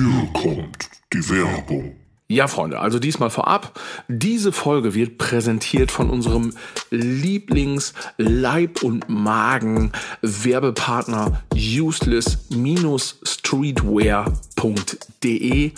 Hier kommt die Werbung. Ja, Freunde, also diesmal vorab. Diese Folge wird präsentiert von unserem Lieblings-Leib- und Magen-Werbepartner useless-streetwear.de.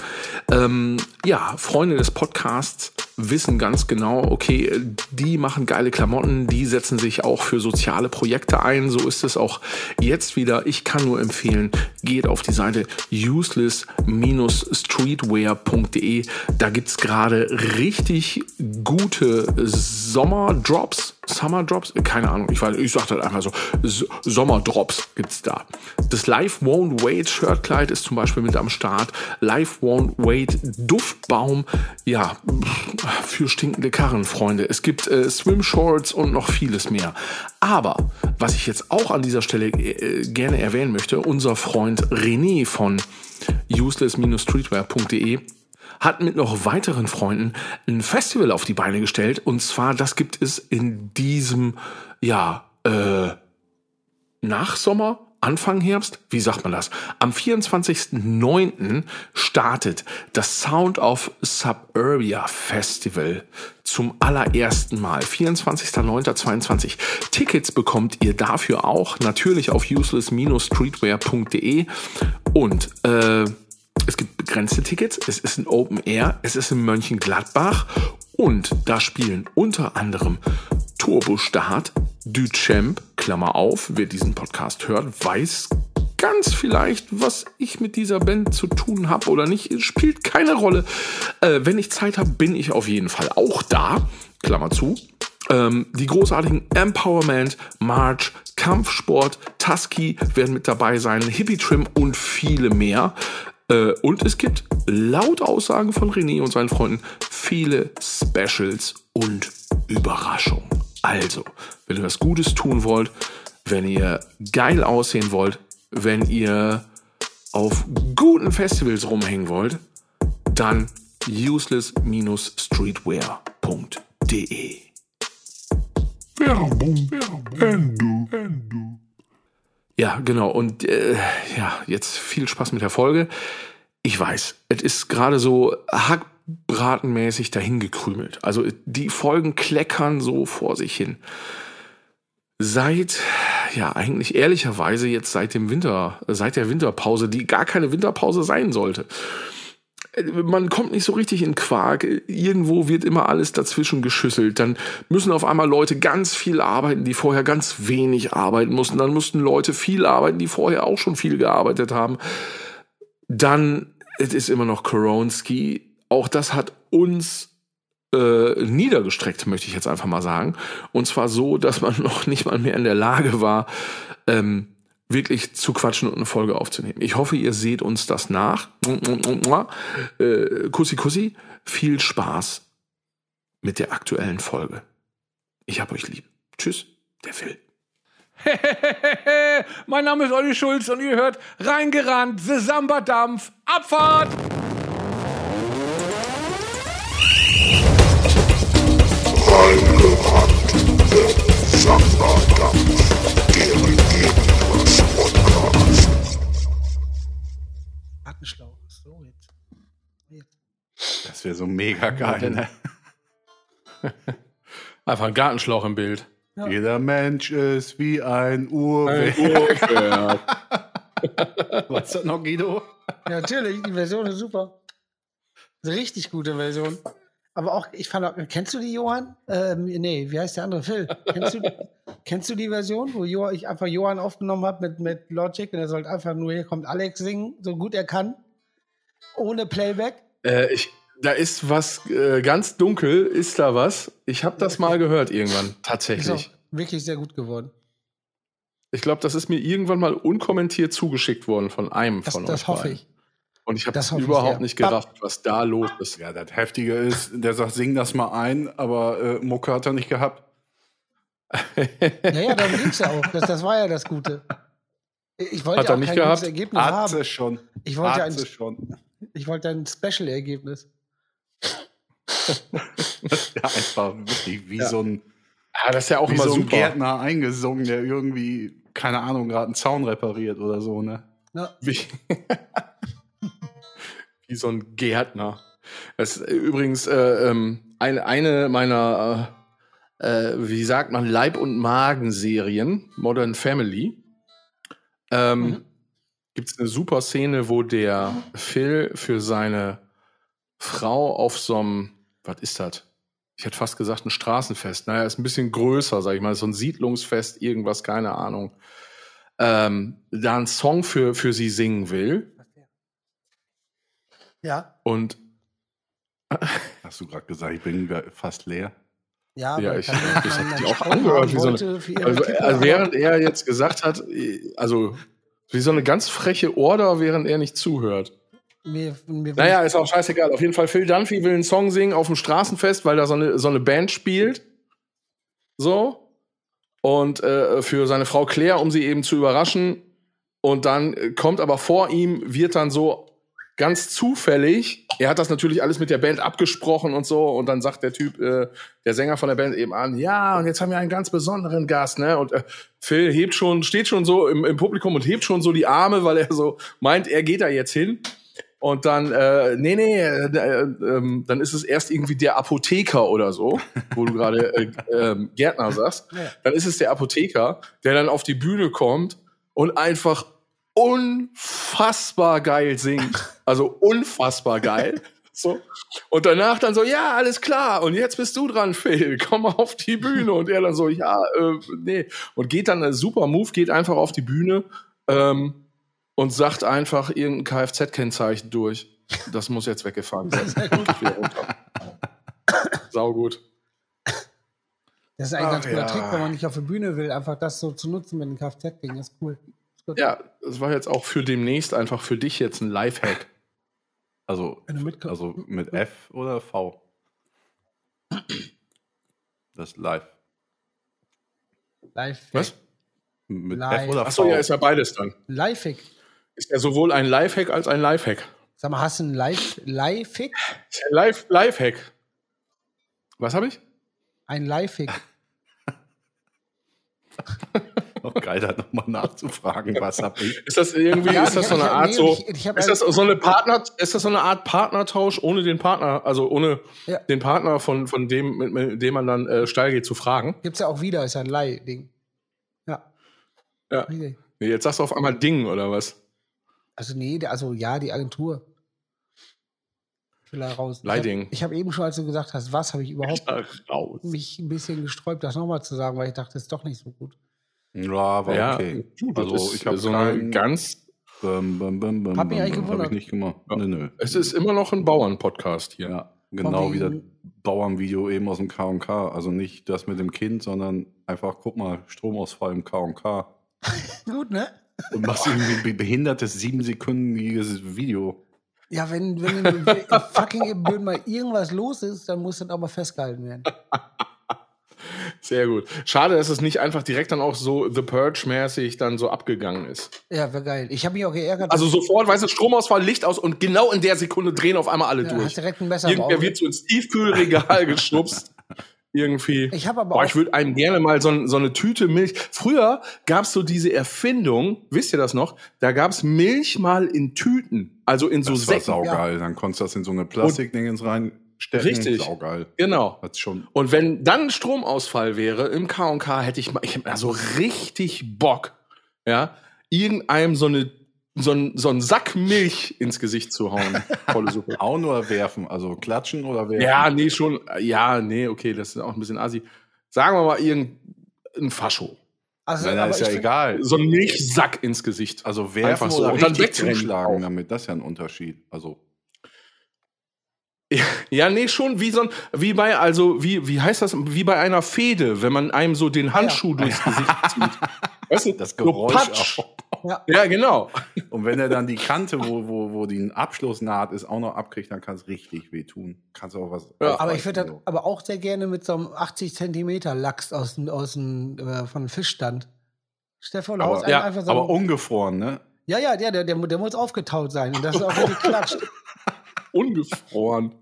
Ähm, ja, Freunde des Podcasts wissen ganz genau, okay, die machen geile Klamotten, die setzen sich auch für soziale Projekte ein. So ist es auch jetzt wieder. Ich kann nur empfehlen, geht auf die Seite useless-streetwear.de. Da gibt's gerade richtig gute Sommerdrops. Summer Drops? Keine Ahnung, ich weiß, ich sag das einfach so. S Sommerdrops gibt's da. Das Life Won't Wait Shirtkleid ist zum Beispiel mit am Start. Life Won't Wait Duftbaum, ja, für stinkende Karren, Freunde. Es gibt äh, Swim Shorts und noch vieles mehr. Aber, was ich jetzt auch an dieser Stelle äh, gerne erwähnen möchte, unser Freund René von useless-streetwear.de hat mit noch weiteren Freunden ein Festival auf die Beine gestellt. Und zwar, das gibt es in diesem, ja, äh, Nachsommer, Anfang Herbst, wie sagt man das? Am 24.09. startet das Sound of Suburbia Festival zum allerersten Mal. 24.09.22. Tickets bekommt ihr dafür auch natürlich auf useless-streetwear.de und äh, es gibt begrenzte Tickets, es ist ein Open Air, es ist in Mönchengladbach und da spielen unter anderem Turbo Start, Duchamp, Klammer auf, wer diesen Podcast hört, weiß ganz vielleicht, was ich mit dieser Band zu tun habe oder nicht, spielt keine Rolle. Äh, wenn ich Zeit habe, bin ich auf jeden Fall auch da, Klammer zu. Ähm, die großartigen Empowerment, March, Kampfsport, Tusky werden mit dabei sein, Hippie Trim und viele mehr. Äh, und es gibt laut Aussagen von René und seinen Freunden viele Specials und Überraschungen. Also, wenn ihr was Gutes tun wollt, wenn ihr geil aussehen wollt, wenn ihr auf guten Festivals rumhängen wollt, dann useless-streetwear.de. Werbung, Werbung, Ende, Ende. Ja, genau. Und äh, ja, jetzt viel Spaß mit der Folge. Ich weiß, es ist gerade so hackbratenmäßig dahingekrümelt. Also die Folgen kleckern so vor sich hin. Seit, ja, eigentlich ehrlicherweise jetzt seit dem Winter, seit der Winterpause, die gar keine Winterpause sein sollte man kommt nicht so richtig in Quark. Irgendwo wird immer alles dazwischen geschüsselt. Dann müssen auf einmal Leute ganz viel arbeiten, die vorher ganz wenig arbeiten mussten. Dann mussten Leute viel arbeiten, die vorher auch schon viel gearbeitet haben. Dann, es ist immer noch Koronski. Auch das hat uns äh, niedergestreckt, möchte ich jetzt einfach mal sagen. Und zwar so, dass man noch nicht mal mehr in der Lage war, ähm, wirklich zu quatschen und eine Folge aufzunehmen. Ich hoffe, ihr seht uns das nach. Äh, kussi, kussi. Viel Spaß mit der aktuellen Folge. Ich hab euch lieb. Tschüss, der Phil. mein Name ist Olli Schulz und ihr hört Reingerannt, The Samba Dampf, Abfahrt! Reingerannt, der Samba-Dampf, Gartenschlauch. So, jetzt. jetzt. Das wäre so mega geil, ne? Einfach ein Gartenschlauch im Bild. Ja. Jeder Mensch ist wie ein Uhrwerk. Weißt du noch, Guido? Ja, natürlich, die Version ist super. Eine richtig gute Version. Aber auch, ich fand auch, kennst du die, Johann? Ähm, nee, wie heißt der andere Phil? Kennst du, kennst du die Version, wo Johann, ich einfach Johann aufgenommen habe mit, mit Logic und er sollte einfach nur, hier kommt Alex singen, so gut er kann, ohne Playback? Äh, ich, da ist was äh, ganz dunkel, ist da was. Ich habe das mal gehört irgendwann, Ist auch tatsächlich. wirklich sehr gut geworden. Ich glaube, das ist mir irgendwann mal unkommentiert zugeschickt worden von einem Das, von das euch hoffe beiden. ich. Und ich habe ich überhaupt nicht gerafft, was da los ist. Ja, das Heftige ist, der sagt, sing das mal ein, aber äh, Mucke hat er nicht gehabt. Naja, darum ging es ja auch. Das, das war ja das Gute. Ich wollte Hat er auch nicht kein gehabt? gutes Ergebnis Hat haben. sie schon. Ich wollte Hat ein- schon. Ich wollte ein Special-Ergebnis. Ja, einfach wirklich wie Ja. so ein, Ja, das ist ja auch wie immer so ein super. Gärtner eingesungen, der irgendwie, keine Ahnung, gerade einen Zaun repariert oder so, ne? Ja, Wie, Wie so ein Gärtner. Das ist übrigens äh, ähm, eine, eine meiner, äh, äh, wie sagt man, Leib- und Magen-Serien, Modern Family. Ähm, Mhm. Gibt es eine super Szene, wo der Phil für seine Frau auf so einem, was ist das? Ich hätte fast gesagt, ein Straßenfest. Naja, ist ein bisschen größer, sag ich mal, so ein Siedlungsfest, irgendwas, keine Ahnung. Ähm, da einen Song für, für sie singen will. Ja, Und Hast du gerade gesagt, ich bin fast leer? ja, Ja, ich- hat einen sich auch angehört wie so eine- also, also während er jetzt gesagt hat, also wie so eine ganz freche Order, während er nicht zuhört. Mir, mir Naja, ist auch scheißegal. Auf jeden Fall, Phil Dunphy will einen Song singen auf dem Straßenfest, weil da so eine, so eine Band spielt. So. Und äh, für seine Frau Claire, um sie eben zu überraschen. Und dann äh, kommt aber vor ihm, wird dann so ganz zufällig, er hat das natürlich alles mit der Band abgesprochen und so. Und dann sagt der Typ, äh, der Sänger von der Band eben an, ja, und jetzt haben wir einen ganz besonderen Gast, ne? Und äh, Phil hebt schon, steht schon so im, im Publikum und hebt schon so die Arme, weil er so meint, er geht da jetzt hin. Und dann, äh, nee, nee, äh, äh, ähm, dann ist es erst irgendwie der Apotheker oder so, wo du gerade äh, ähm, Gärtner sagst. Dann ist es der Apotheker, der dann auf die Bühne kommt und einfach unfassbar geil singt. Also unfassbar geil. So. Und danach dann so, ja, alles klar, und jetzt bist du dran, Phil, komm auf die Bühne. Und er dann so, ja, äh, nee. Und geht dann, ein super Move, geht einfach auf die Bühne ähm, und sagt einfach irgendein Kfz-Kennzeichen durch. Das muss jetzt weggefahren runter. Sau gut. Das ist ein Ach, ganz guter ja. Trick, wenn man nicht auf der Bühne will, einfach das so zu nutzen mit dem Kfz-Ding, ist cool. Gut. Ja, das war jetzt auch für demnächst einfach für dich jetzt ein Lifehack. Also, also mit F oder V? Das ist live. Live. Was? Mit Live. F oder V? Achso, ja, ist ja beides dann. Live-Hack. Ist ja sowohl ein Lifehack als ein Lifehack. Sag mal, hast du einen Live- ja Live, Lifehack. Was habe ich? Ein Live-Hack. Noch geil, da nochmal nachzufragen, was hab ich. Ist das irgendwie, Ja, ist das so eine Art so, ist das ein- so eine Partner, ist das so eine Art Partnertausch ohne den Partner, also ohne Ja. den Partner von, von dem, mit, mit dem man dann äh, steil geht zu fragen? Gibt's ja auch wieder, ist ja ein Leih-Ding. Ja. Ja. Nee, jetzt sagst du auf einmal Ding oder was? Also, nee, also ja, die Agentur. Ich will raus. Leiding. Ich habe hab eben schon, als du gesagt hast, was, habe ich überhaupt mich ein bisschen gesträubt, das nochmal zu sagen, weil ich dachte, das ist doch nicht so gut. Ja, war Ja, okay. gut, das also ist ich habe so eine ganz, Bum, bum, bum, bum, Hab mich bum, gewundert. Hab ich nicht gemacht. Nö, nö. es ist immer noch ein Bauern-Podcast hier. Ja, genau wie das Bauernvideo eben aus dem K&K. Also nicht das mit dem Kind, sondern einfach, guck mal, Stromausfall im K&K. Gut, ne? Und machst irgendwie ein be- behindertes siebensekündiges Video. Ja, wenn, wenn in in fucking Ibbenbüren mal irgendwas los ist, dann muss das auch mal festgehalten werden. Sehr gut. Schade, dass es nicht einfach direkt dann auch so The Purge-mäßig dann so abgegangen ist. Ja, wäre geil. Ich habe mich auch geärgert. Also sofort, weißt du, Stromausfall, Licht aus und genau in der Sekunde drehen auf einmal alle ja, durch. hast direkt ein Messer Irgendwer wird so ins Tiefkühlregal geschnupst. Irgendwie. Ich habe aber Boah, auch. ich würde einem gerne mal so, so eine Tüte Milch. Früher gab es so diese Erfindung, wisst ihr das noch? Da gab es Milch mal in Tüten, also in so Das war Säcken. saugeil. Dann konntest du das in so eine Plastikdingens reinstecken. Richtig. Saugeil. Genau. Hat's schon. Und wenn dann Stromausfall wäre im K&K, hätte ich mal, ich hätte mal so richtig Bock, ja, irgendeinem so eine so ein, so ein Sack Milch ins Gesicht zu hauen. Volle Suppe. Hauen oder werfen? Also klatschen oder werfen? Ja, nee, schon. Ja, nee, okay, das ist auch ein bisschen assi. Sagen wir mal irgendein Fascho. Also, Nein, ist ja egal. So ein Milchsack ins Gesicht. Also werfen Einfach so. oder Und dann richtig wegrennen zuschlagen auch. damit, das ist ja ein Unterschied. Also Ja, nee, schon wie so ein, wie bei, also, wie, wie heißt das, wie bei einer Fehde, wenn man einem so den Handschuh durchs Gesicht zieht. Weißt du, das so Geräusch auch. Ja. Ja, genau. Und wenn er dann die Kante, wo, wo, wo die Abschlussnaht ist, auch noch abkriegt, dann kann es richtig wehtun. Kannst auch was. Ja. Aber ich würde das aufreißen, aber auch sehr gerne mit so einem 80 Zentimeter Lachs aus dem, aus dem, äh, von einem Fischstand. Stefan, so. einem ja, einfach so. aber ungefroren, ne? ja, ja, der, der, der, der muss aufgetaut sein. Und das ist auch richtig klatscht. Ungefroren.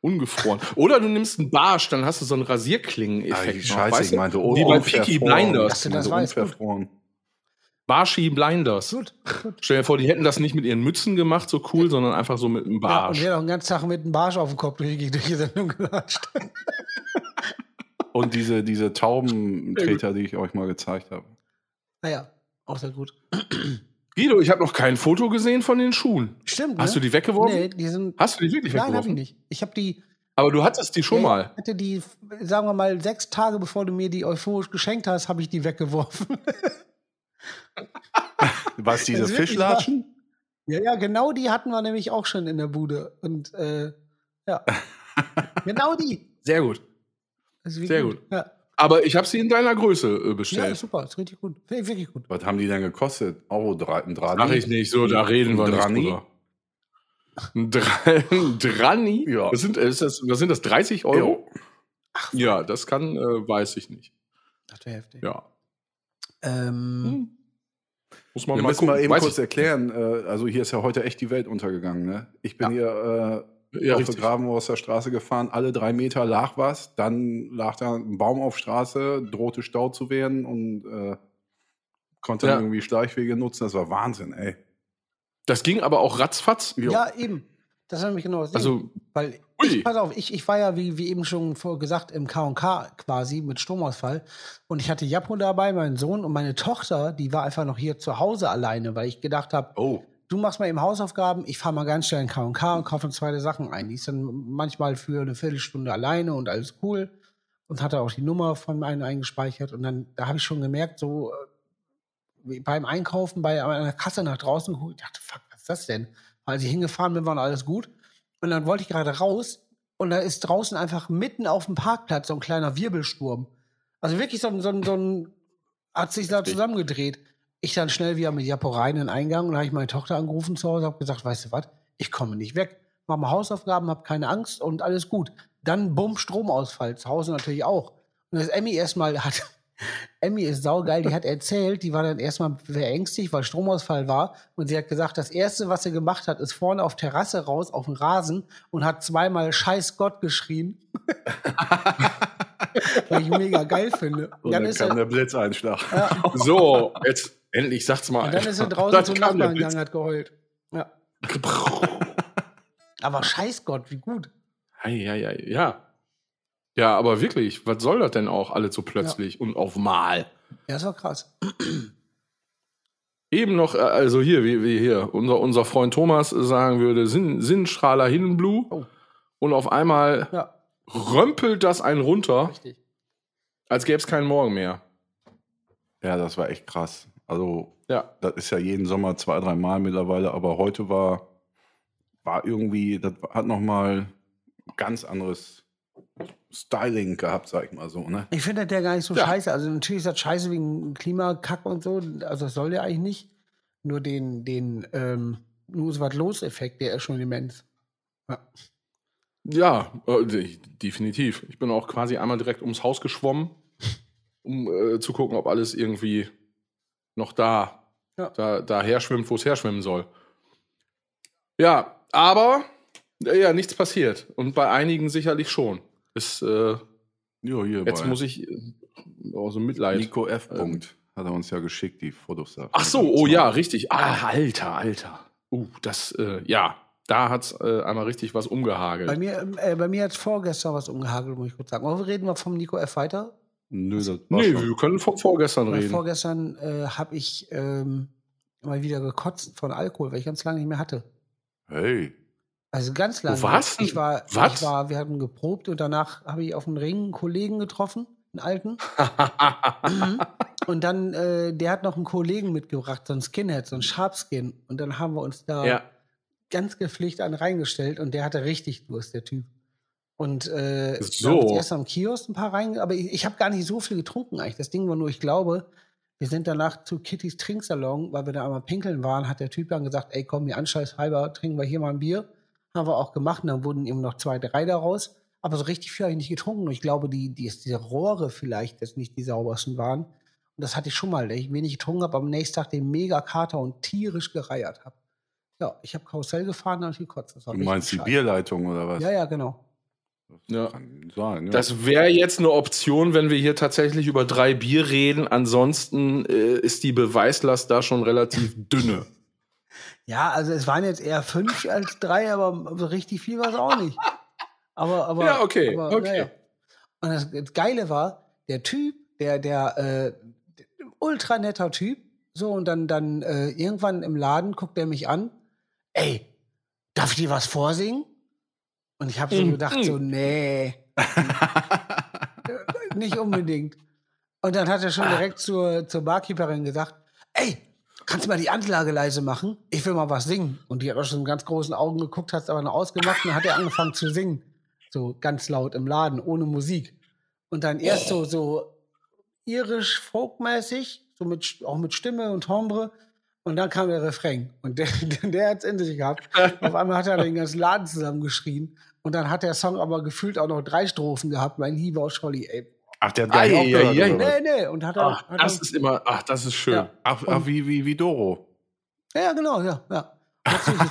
Ungefroren. Oder du nimmst einen Barsch, dann hast du so einen Rasierklingen-Effekt. Noch, Scheiße, weißt ich meinte, Wie bei Peaky. Blinders. Dass du das weißt, unverfroren. Barshi Blinders. Gut, gut. Stell dir vor, die hätten das nicht mit ihren Mützen gemacht, so cool, sondern einfach so mit einem Ja, und Barsch. wäre doch den ganzen Tag mit einem Barsch auf dem Kopf durch, die- durch die Sendung gelatscht. Und diese, diese Taubentreter, die ich euch mal gezeigt habe. Naja, auch sehr gut. Guido, ich habe noch kein Foto gesehen von den Schuhen. Stimmt. Hast ne? du die weggeworfen? Nee, die sind. Hast du die wirklich Nein, habe ich weggeworfen? nicht. Ich habe die. Aber du hattest die schon mal. Ich hatte die, sagen wir mal, sechs Tage bevor du mir die euphorisch geschenkt hast, habe ich die weggeworfen. Was, diese wirklich Fischlatschen? ja, ja, genau die hatten wir nämlich auch schon in der Bude. Und äh, ja. genau die. Sehr gut. Sehr gut. Ja. Aber ich habe sie in deiner Größe äh, ja, bestellt. ist super. Ist richtig gut. Finde ich Wirklich gut. Was haben die denn gekostet? Euro drei, ein Drani? Sag ich nicht so, da reden wir Ein nicht Drani? drüber. Ein Dra- ein Drani? Ja. Was sind, ist das, was sind das, 30 Euro? Jo. Ja, das kann, äh, weiß ich nicht. Das wäre heftig. Ja. Ähm, Muss man Wir mal müssen gucken. mal eben Weiß kurz erklären. Äh, also hier ist ja heute echt die Welt untergegangen. Ne? Ich bin hier äh, Ja, auf der Grabenhorster Straße gefahren. Alle drei Meter lag was. Dann lag da ein Baum auf Straße, drohte Stau zu werden und äh, konnte Ja. dann irgendwie Schleichwege nutzen. Das war Wahnsinn, ey. Das ging aber auch ratzfatz. Jo. ja, eben. Das war nämlich genau das. Also, Weil, Ui. ich, pass auf, ich, ich war ja, wie, wie eben schon vor gesagt, im K&K quasi mit Stromausfall. Und ich hatte Japo dabei, meinen Sohn und meine Tochter, die war einfach noch hier zu Hause alleine, weil ich gedacht habe, Oh, du machst mal eben Hausaufgaben, ich fahre mal ganz schnell in K&K und kaufe uns zweite Sachen ein. Die ist dann manchmal für eine Viertelstunde alleine und alles cool. Und hatte auch die Nummer von einem eingespeichert. Und dann, da habe ich schon gemerkt, so äh, beim Einkaufen bei einer Kasse nach draußen geguckt, ich dachte, fuck, was ist das denn? Als ich hingefahren bin, war alles gut. Und dann wollte ich gerade raus und da ist draußen einfach mitten auf dem Parkplatz so ein kleiner Wirbelsturm. Also wirklich so ein, so ein, so ein hat sich da zusammengedreht. Ich dann schnell wieder mit Japo rein in den Eingang und habe ich meine Tochter angerufen zu Hause, habe gesagt, weißt du was, ich komme nicht weg. Mach mal Hausaufgaben, hab keine Angst und alles gut. Dann bumm, Stromausfall, zu Hause natürlich auch. Und das Emmy erstmal hat, Emmy ist saugeil, die hat erzählt, die war dann erstmal verängstigt, weil Stromausfall war. Und sie hat gesagt, das erste, was sie gemacht hat, ist vorne auf Terrasse raus, auf den Rasen und hat zweimal Scheiß Gott geschrien. Weil ich mega geil finde. und dann dann ist kam er, der Blitzeinschlag. so, jetzt endlich sag's mal. und dann ist er draußen zum Nachbarn gegangen, hat geheult. Ja. Aber Scheiß Gott, wie gut. Ei, ei, ja. Ja, aber wirklich, was soll das denn auch alles so plötzlich und auf Mal? Ja, das war krass. Eben noch, äh, also hier, wie, wie hier, unser, unser Freund Thomas sagen würde, Sinn, Sinnstrahler Hindenblue. Oh. Und auf einmal Ja, römpelt das einen runter, richtig. als gäbe es keinen Morgen mehr. Ja, das war echt krass. Also, Ja. das ist ja jeden Sommer zwei, drei Mal mittlerweile, aber heute war, war irgendwie, das hat nochmal ganz anderes Styling gehabt, sag ich mal so, ne? Ich finde der gar nicht so Ja. scheiße. Also natürlich ist das scheiße wegen Klimakack und so. Also das soll der eigentlich nicht. Nur den, den, ähm, nur so was los-Effekt, der ist schon immens. Ja. Ja, äh, de- definitiv. Ich bin auch quasi einmal direkt ums Haus geschwommen, um äh, zu gucken, ob alles irgendwie noch da, Ja. da, da her schwimmt, wo es herschwimmen soll. Ja, aber ja, nichts passiert. Und bei einigen sicherlich schon. Ist, äh, Ja, hier jetzt bei muss ich äh, auch so Mitleid. Nico F. Punkt. Hat er uns ja geschickt, die Fotos da. Ach so, oh ja, richtig. Ah, Alter, Alter. Uh, das, äh, ja, da hat's äh, einmal richtig was umgehagelt. Bei mir, ähm, äh, bei mir hat vorgestern was umgehagelt, muss ich kurz sagen. Aber reden wir vom Nico F. weiter. Nö, das war Nee, schon. wir können von vorgestern reden. vorgestern äh, habe ich ähm, mal wieder gekotzt von Alkohol, weil ich ganz lange nicht mehr hatte. Hey. Also ganz lange. du? Ich war, Was? ich war, wir hatten geprobt und danach habe ich auf dem Ring einen Kollegen getroffen, einen alten. Mhm. Und dann, äh, der hat noch einen Kollegen mitgebracht, so einen Skinhead, so einen Sharpskin. Und dann haben wir uns da ja. ganz gepflegt an reingestellt und der hatte richtig Durst, der Typ. Und äh, So. wir uns erst am Kiosk ein paar rein, aber ich, ich habe gar nicht so viel getrunken eigentlich. Das Ding war nur, ich glaube, wir sind danach zu Kittys Trinksalon, weil wir da einmal pinkeln waren, hat der Typ dann gesagt, ey komm, hier anscheißhalber, trinken wir hier mal ein Bier. Haben wir auch gemacht und dann wurden eben noch zwei, drei daraus. Aber so richtig viel habe ich nicht getrunken. Und ich glaube, die, die, diese Rohre vielleicht jetzt nicht die saubersten waren. Und das hatte ich schon mal, dass ich wenig getrunken habe, am nächsten Tag den Mega-Kater und tierisch gereiert habe. Ja, ich habe Karussell gefahren und gekotzt. Das war Du meinst die. Bierleitung oder was? Ja, ja, genau. Ja. Sein, ja. Das wäre jetzt eine Option, wenn wir hier tatsächlich über drei Bier reden. Ansonsten äh, ist die Beweislast da schon relativ dünne. Ja, also es waren jetzt eher fünf als drei, aber so richtig viel war es auch nicht. Aber, aber. Ja, okay, aber, okay. naja. Und das, das Geile war, der Typ, der, der, äh, der ultra netter Typ, so, und dann, dann äh, irgendwann im Laden guckt er mich an, ey, darf ich dir was vorsingen? Und ich habe so Mm, gedacht, so, nee, nicht unbedingt. Und dann hat er schon direkt zur, zur Barkeeperin gesagt, ey, kannst du mal die Anlage leise machen? Ich will mal was singen. Und die hat auch schon mit ganz großen Augen geguckt, hat es aber noch ausgemacht und dann hat er angefangen zu singen. So ganz laut im Laden, ohne Musik. Und dann erst so, so irisch, folkmäßig, so mit, auch mit Stimme und Timbre. Und dann kam der Refrain. Und der, der, hat es in sich gehabt. Auf einmal hat er den ganzen Laden zusammengeschrien. Und dann hat der Song aber gefühlt auch noch drei Strophen gehabt. Mein lieber Scholli, ey. Ach, der hat ei, oder was? Nee, nee. Und hat er, Ach, hat das er, ist immer, ach, das ist schön. Ja. Ach, ach wie, wie, wie Doro. ja, genau, ja, ja.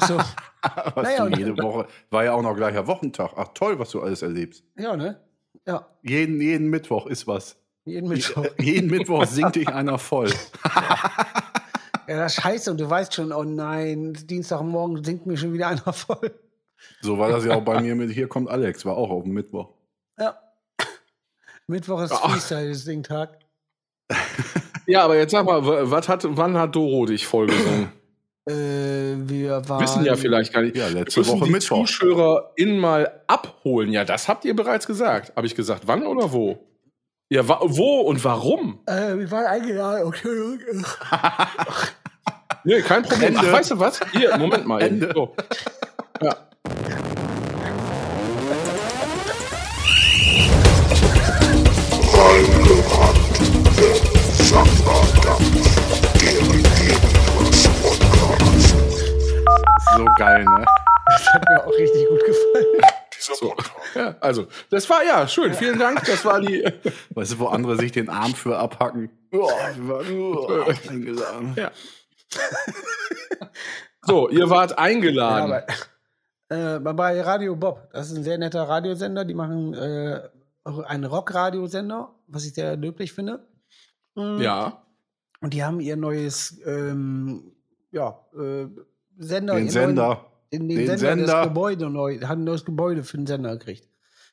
So, Was Naja, du jede Woche. War ja auch noch gleicher Wochentag. Ach toll, was du alles erlebst. ja, ne? Ja, Jeden, jeden Mittwoch ist was. jeden Mittwoch. Jeden Mittwoch singt dich einer voll. Ja, das ist scheiße. Und du weißt schon, oh nein, Dienstagmorgen singt mir schon wieder einer voll. So war das ja auch bei mir mit Hier kommt Alex, war auch auf dem Mittwoch. Ja. Mittwoch ist Ach. Freestyle-Singtag. Ja, aber jetzt sag mal, wa- was hat, wann hat Doro dich vollgesungen? Äh, wir waren. Wissen ja vielleicht gar nicht. Ja, Wir letzte müssen Woche die Mittwoch. ZuschauerInnen mal abholen. Ja, das habt ihr bereits gesagt. Habe ich gesagt, wann oder wo? Ja, wa wo und warum? Äh, wir waren eingeladen. Okay. Nee, kein Problem. Ach, weißt du was? Hier, Moment mal. eben. Ende. So. Ja. So geil, ne? Das hat mir auch richtig gut gefallen. Dieser So. Podcast. ja, also, das war ja schön. Vielen Dank. Das war die. Weißt du, wo andere sich den Arm für abhacken? Ich war nur eingeladen. Ja. So, ihr wart Ja, eingeladen. aber, äh, bei Radio Bob, das ist ein sehr netter Radiosender. Die machen äh, einen Rock-Radiosender, was ich sehr löblich finde. Mhm. Ja. Und die haben ihr neues ähm, ja, äh, Sender. Den ihr Sender. Neuen, in den, Den Sender, Sender. das Gebäude neu, haben ein neues Gebäude für den Sender gekriegt.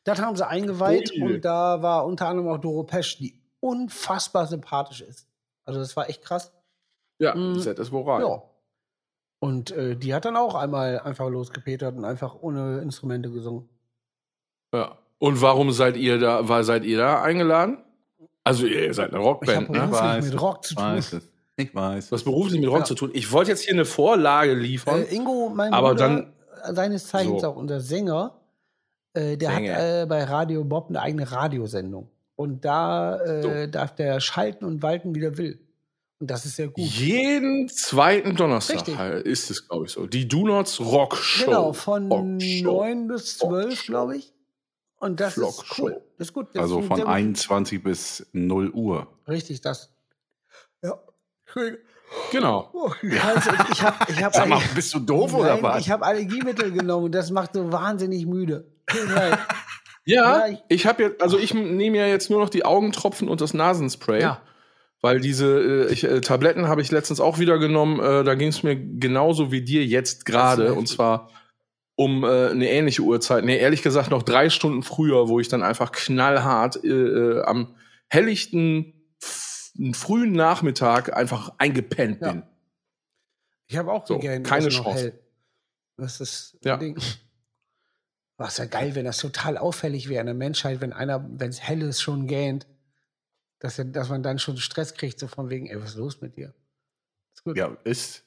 Das haben sie eingeweiht Ui. und da war unter anderem auch Doro Pesch, die unfassbar sympathisch ist. Also das war echt krass. Ja, Mhm. das ist rein. Ja. Und äh, die hat dann auch einmal einfach losgepetert und einfach ohne Instrumente gesungen. Ja. Und warum seid ihr da, war, seid ihr da eingeladen? Also, ihr seid eine Rockband, Ich hab ne? beruflich mit Rock zu tun. weiß es. Ich weiß. Was beruflich mit Rock Ja. zu tun. Ich wollte jetzt hier eine Vorlage liefern. Äh, Ingo, mein Aber Bruder, dann- seines Zeichens So. auch unser Sänger, äh, der Sänger. hat äh, bei Radio Bob eine eigene Radiosendung. Und da äh, darf der schalten und walten, wie der will. Und das ist sehr gut. Jeden zweiten Donnerstag Richtig. halt ist es, glaube ich, so. Die Do Nots Rock Show. Genau, von Rock Show. 9 bis 12, glaube ich. Und das Flock ist cool. Show. Das ist gut. Das Also ist von sehr gut. 21 bis 0 Uhr. Richtig, das. Ja. Genau. Oh, Scheiße, ich habe ich hab Sag mal, bist du doof oder Nein, was? ich habe Allergiemittel genommen und das macht so wahnsinnig müde. Ja, Ja, ich- habe jetzt, also ich nehme ja jetzt nur noch die Augentropfen und das Nasenspray. Ja. Weil diese äh, ich, äh, Tabletten habe ich letztens auch wieder genommen. Äh, da ging es mir genauso wie dir jetzt gerade. Und zwar um äh, eine ähnliche Uhrzeit. Nee, ehrlich gesagt noch drei Stunden früher, wo ich dann einfach knallhart äh, äh, am helllichten f- frühen Nachmittag einfach eingepennt Ja. bin. Ich habe auch So, gern keine Chance. Das ist Ja. Ding. Was ja geil, wenn das total auffällig wäre in der Menschheit, wenn einer, wenn es hell ist, schon gähnt, dass, er, dass man dann schon Stress kriegt, so von wegen, ey, was ist los mit dir? Ist gut. Ja, ist.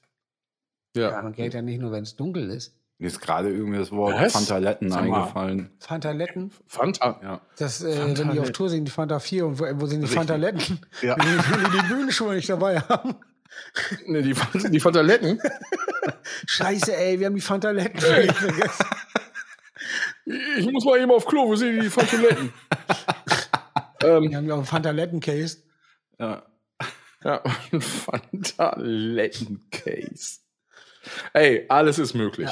Ja. Ja, man gähnt ja nicht nur, wenn es dunkel ist. Mir ist gerade irgendwie das Wort Was? Fantaletten Sag mal. eingefallen. Fantaletten, Fanta. Ja. das, äh, wenn die Fantaletten. auf Tour sind, die Fanta 4 und wo, wo sind die Richtig. Fantaletten? Ja. Wenn, die, wenn die die Bühnenschuhe nicht dabei haben. Nee, die, die Fantaletten. Scheiße, ey, wir haben die Fantaletten vergessen. Ich muss mal eben auf Klo, wo sind die Fantaletten? ähm, Wir haben ja auch einen Fantaletten-Case. ja. Ja, ein Fantaletten-Case. Ey, alles ist möglich.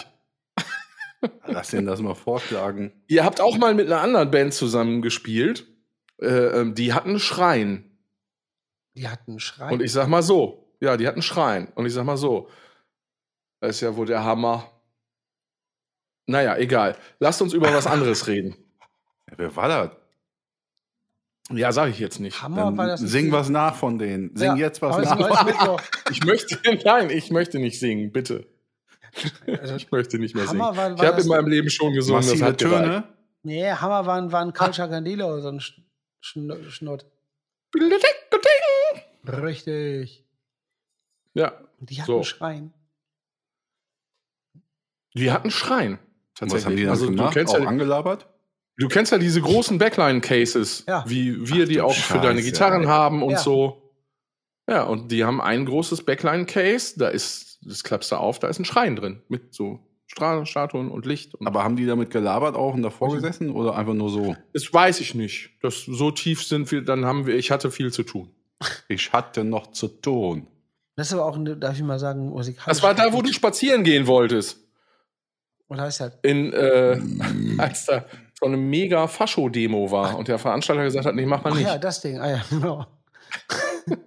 Lass den das mal vorschlagen. Ihr habt auch mal mit einer anderen Band zusammen gespielt. Äh, ähm, die hatten einen Schrein. Die hatten einen Schrein. Und ich sag mal so, ja, die hatten einen Schrein. Und ich sag mal so, das ist ja wohl der Hammer. Naja, egal. Lasst uns über was anderes reden. Ja, wer war das? Ja, sag ich jetzt nicht. Hammer Dann war das nicht sing was nach von denen. Sing Ja, jetzt was nach. Ich möchte, nein, ich möchte nicht singen, bitte. Also, Ich möchte nicht mehr Hammer singen. war- ich habe in meinem Leben schon gesungen, das Massive hat gereicht. Töne. nee, Hammer war, ein- war ein Culture Candilo, so ein Sch Schn Schnott. Richtig. Ja, Und die hatten So. einen Schrein. die hatten Schrein. Und was haben die dann also, du gemacht? kennst Auch ja, angelabert? Du kennst ja diese großen Backline-Cases, Ja. wie wir die du auch für deine Scheiße. Gitarren haben und Ja. so. Ja, und die haben ein großes Backline-Case, da ist, das klappst du auf, da ist ein Schrein drin. Mit so Statuen und Licht. Und Aber haben die damit gelabert auch und davor gesessen oder einfach nur so? das weiß ich nicht. Das, so tief sind wir, dann haben wir, ich hatte viel zu tun. Ich hatte noch zu tun. Das ist aber auch, eine, darf ich mal sagen, musikalisch. Das war da, wo du spazieren gehen wolltest. Und heißt halt, In, äh, als da so eine mega Fascho-Demo war und der Veranstalter gesagt hat, nee, mach mal ach nicht. ja, das Ding, ah ja, genau.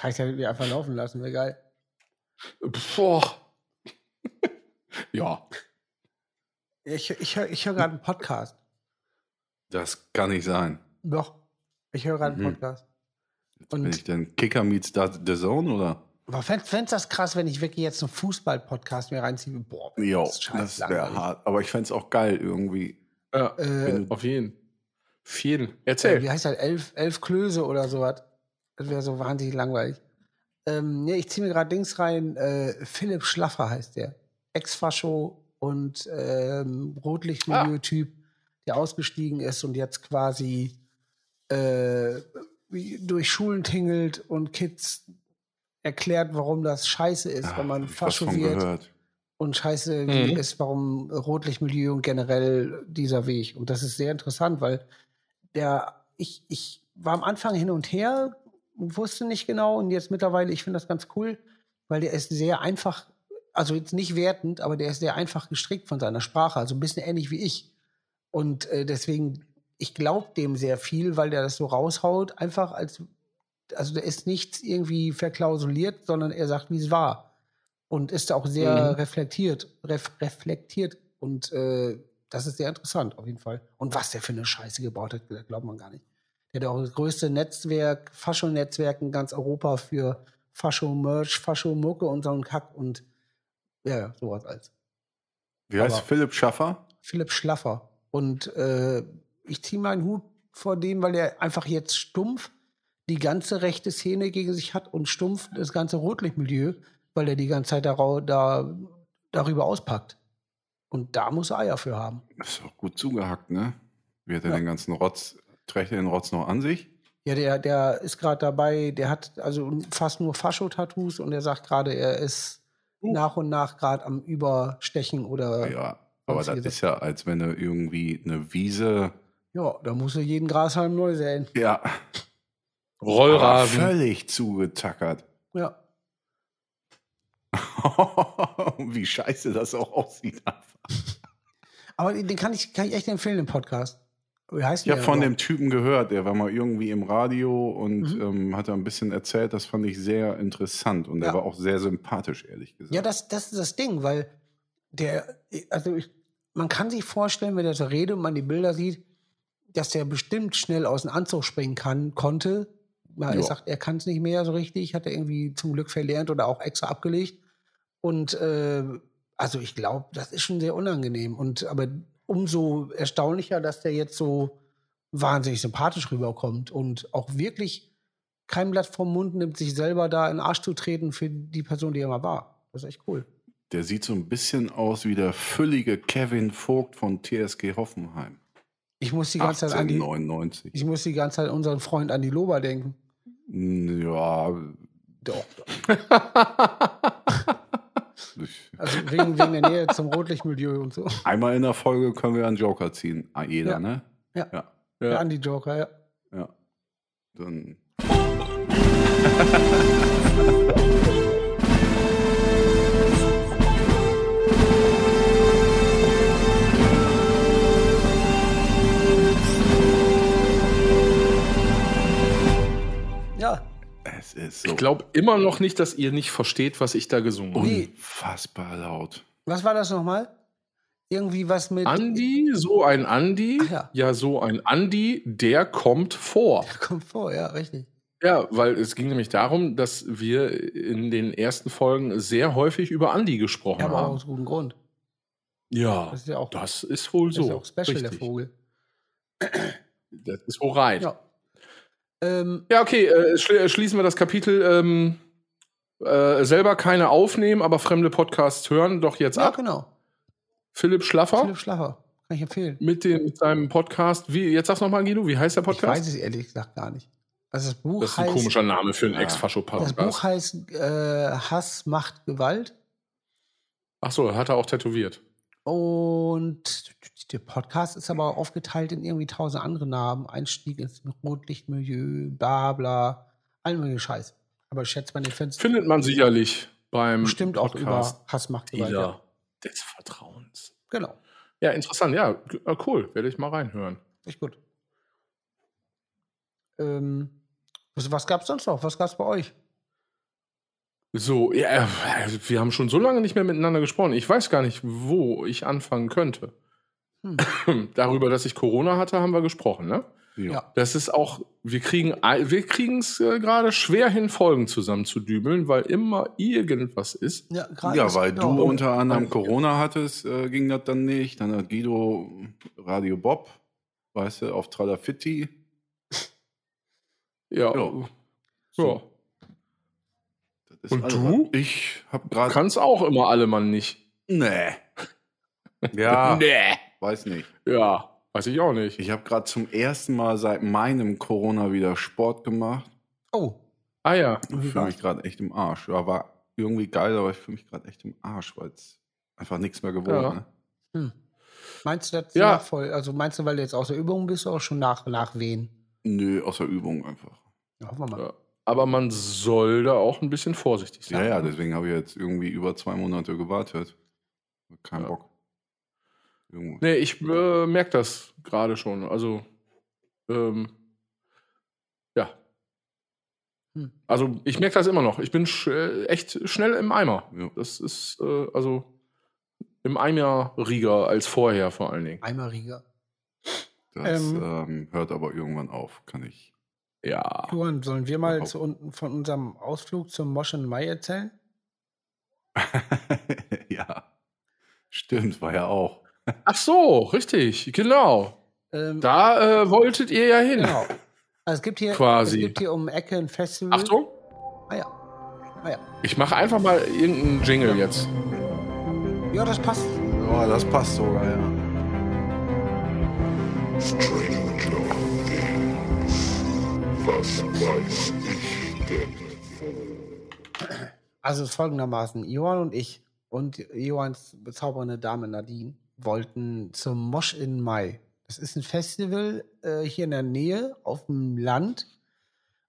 Scheiße, hätte ich einfach laufen lassen, wäre geil. Boah. ja. Ich, ich höre ich hör gerade einen Podcast. Das kann nicht sein. Doch. Ich höre gerade einen Mhm. Podcast. Bin ich Und denn Kicker meets The Zone oder? aber fänd, fänd's das krass, wenn ich wirklich jetzt einen Fußball-Podcast mir reinziehe? Boah, Jo, das das wäre langweilig. hart. Aber ich fände es auch geil irgendwie. Ja, Äh, auf jeden. Auf jeden. äh, Erzähl. wie heißt das? Elf, elf Klöße oder sowas. Das wäre so wahnsinnig langweilig. Ähm, nee, ich ziehe mir gerade Dings rein. Äh, Philipp Schlaffer heißt der. Ex-Fascho und ähm, Rotlichtmilieu-Typ, der ausgestiegen ist und jetzt quasi äh, durch Schulen tingelt und Kids erklärt, warum das scheiße ist, Ah, wenn man Fascho wird gehört. und scheiße wie Mhm. ist, warum Rotlichtmilieu und generell dieser Weg. Und das ist sehr interessant, weil der, ich, ich war am Anfang hin und her wusste nicht genau und jetzt mittlerweile, ich finde das ganz cool, weil der ist sehr einfach, also jetzt nicht wertend, aber der ist sehr einfach gestrickt von seiner Sprache, also ein bisschen ähnlich wie ich. Und äh, deswegen, ich glaube dem sehr viel, weil der das so raushaut, einfach als, also der ist nichts irgendwie verklausuliert, sondern er sagt, wie es war. Und ist auch sehr Mhm. reflektiert, ref, reflektiert. Und äh, das ist sehr interessant, auf jeden Fall. Und was der für eine Scheiße gebaut hat, glaubt man gar nicht. Der hat auch das größte Netzwerk, Fascho-Netzwerk in ganz Europa für Fascho-Merch, Fascho-Mucke und so einen Kack und ja, sowas als. Wie heißt Aber- Philipp Schaffer? Philipp Schlaffer. Und äh, ich ziehe meinen Hut vor dem, weil er einfach jetzt stumpf die ganze rechte Szene gegen sich hat und stumpf das ganze Rotlichtmilieu, weil er die ganze Zeit darau- da, darüber auspackt. Und da muss er Eier für haben. Das ist auch gut zugehackt, ne? Wie hat er Ja. den ganzen Rotz, trägt er den Rotz noch an sich? Ja, der, der ist gerade dabei, der hat also fast nur Fascho-Tattoos und er sagt gerade, er ist nach und nach gerade am Überstechen oder Ja, aber das ist ja, als wenn er irgendwie eine Wiese, ja, da muss er jeden Grashalm neu säen. ja, aber Rollrasen. völlig zugetackert. Ja. Wie scheiße das auch aussieht. Aber den kann ich, kann ich echt empfehlen im Podcast. Wie heißt Ich habe der von dem? Typen gehört, der war mal irgendwie im Radio und Mhm. ähm, hat da ein bisschen erzählt, das fand ich sehr interessant und der Ja. war auch sehr sympathisch, ehrlich gesagt. Ja, das, das ist das Ding, weil der, also ich, man kann sich vorstellen, wenn er so redet und man die Bilder sieht, dass der bestimmt schnell aus dem Anzug springen kann, konnte. Mal, Er Ja. sagt, er kann es nicht mehr so richtig, hat er irgendwie zum Glück verlernt oder auch extra abgelegt. Und äh, also ich glaube, das ist schon sehr unangenehm. Und aber umso erstaunlicher, dass der jetzt so wahnsinnig sympathisch rüberkommt und auch wirklich kein Blatt vom Mund nimmt, sich selber da in den Arsch zu treten für die Person, die er mal war. Das ist echt cool. Der sieht so ein bisschen aus wie der füllige Kevin Vogt von TSG Hoffenheim. Ich muss die ganze Zeit an die, 1899. ich muss die ganze Zeit an unseren Freund Andi Lober denken. Ja, Doch. Also wegen, wegen der Nähe zum Rotlichtmilieu und so. einmal in der Folge können wir einen Joker ziehen. Ah, Jeder, Ja. ne? Ja. Ja. Der Andi Joker, ja. ja. Dann. ist so Ich glaube immer noch nicht, dass ihr nicht versteht, was ich da gesungen habe. Nee. unfassbar laut. Was war das nochmal? Irgendwie was mit. Andi, so ein Andi, ja. ja. so ein Andi, der kommt vor. Kommt vor, ja, richtig. Ja, weil es ging nämlich darum, dass wir in den ersten Folgen sehr häufig über Andi gesprochen Ja, aber haben. aus gutem Grund. Ja, Das ist ja auch, das ist wohl das ist so. ja auch special, der Richtig. Vogel. Das ist wohl right. Ja, Ja. Ähm, okay, äh, schli schließen wir das Kapitel. Ähm, äh, selber keine aufnehmen, aber fremde Podcasts hören doch jetzt ja, ab. genau. Philipp Schlaffer Philipp Schlaffer. Kann ich empfehlen. mit, dem, mit seinem Podcast. Wie, jetzt sag's nochmal, Guido, wie heißt der Ich Podcast? weiß es ehrlich gesagt gar nicht. Also das Buch das ist ein heißt. komischer Name für einen Ja. Das Ex-Fascho-Podcast. Buch heißt äh, Hass macht Gewalt. Achso, hat er auch tätowiert. Und der Podcast ist aber aufgeteilt in irgendwie tausend andere Namen. Einstieg ins Rotlichtmilieu, bla bla, all mögliche Scheiß. Aber ich schätze mal, den du Findet man sicherlich beim bestimmt auch Podcast über Hass macht Gewalt. Dealer Ja. des Vertrauens. Genau, Ja, interessant. Ja, äh, cool. Werde ich mal reinhören. echt gut. Ähm, was, was gab's sonst noch? Was gab's bei euch? So, ja, wir haben schon so lange nicht mehr miteinander gesprochen. Ich weiß gar nicht, wo ich anfangen könnte. Hm. Darüber, dass ich Corona hatte, haben wir gesprochen, ne? Ja. Das ist auch, wir kriegen wir kriegen es äh, gerade schwer hin, Folgen zusammen zu dübeln, weil immer irgendwas ist. Ja, gerade Ja, ist- weil du ja, unter anderem. Corona hattest, äh, ging das dann nicht. Dann hat Guido Radio Bob, weißt du, auf Tralafitti. Ja. Ja. Ja. So. Ist Und du? was- Ich habe gerade. Kannst auch immer alle Mann nicht. Nee. Ja, Nee. weiß nicht. Ja, weiß ich auch nicht. Ich habe gerade zum ersten Mal seit meinem Corona wieder Sport gemacht. Oh, Ah ja. Ich fühle mich gerade echt im Arsch. Ja, war irgendwie geil, aber ich fühle mich gerade echt im Arsch, weil es einfach nichts mehr gewohnt. Ja. Ne? hm. Meinst du das Ja. nachvoll? Also meinst du, weil du jetzt aus der Übung bist, auch schon nach, nachwehen? Nö, außer Übung einfach. Ja, hoffen wir mal. Ja. Aber man soll da auch ein bisschen vorsichtig Ja, sein. ja, deswegen habe ich jetzt irgendwie über zwei Monate gewartet. Kein Ja. Bock. Irgendwo. Nee, ich äh, merke das gerade schon. Also, ähm, ja. Hm. Also, ich merke das immer noch. Ich bin sch äh, echt schnell im Eimer. Ja. Das ist, äh, also, im Eimer rieger als vorher vor allen Dingen. Eimerrieger. Das Ähm. ähm, hört aber irgendwann auf, kann ich. Ja. Johann, sollen wir mal zu unten von unserem Ausflug zum Moschen Mai erzählen? ja. Stimmt, war ja auch. Ach so, richtig, genau. Ähm, Da äh, wolltet ihr ja hin. Genau. Also es gibt hier, Quasi. es gibt hier um die Ecke ein Festival. Achtung, Ah ja. Ah ja. ich mache einfach mal irgendeinen Jingle jetzt. Ja, das passt. Ja, das passt sogar, ja. Stranger Things. Was weiß ich denn? Also es ist folgendermaßen. Johann und ich und Johanns bezaubernde Dame Nadine wollten zum Mosch in Mai. Das ist ein Festival äh, hier in der Nähe auf dem Land.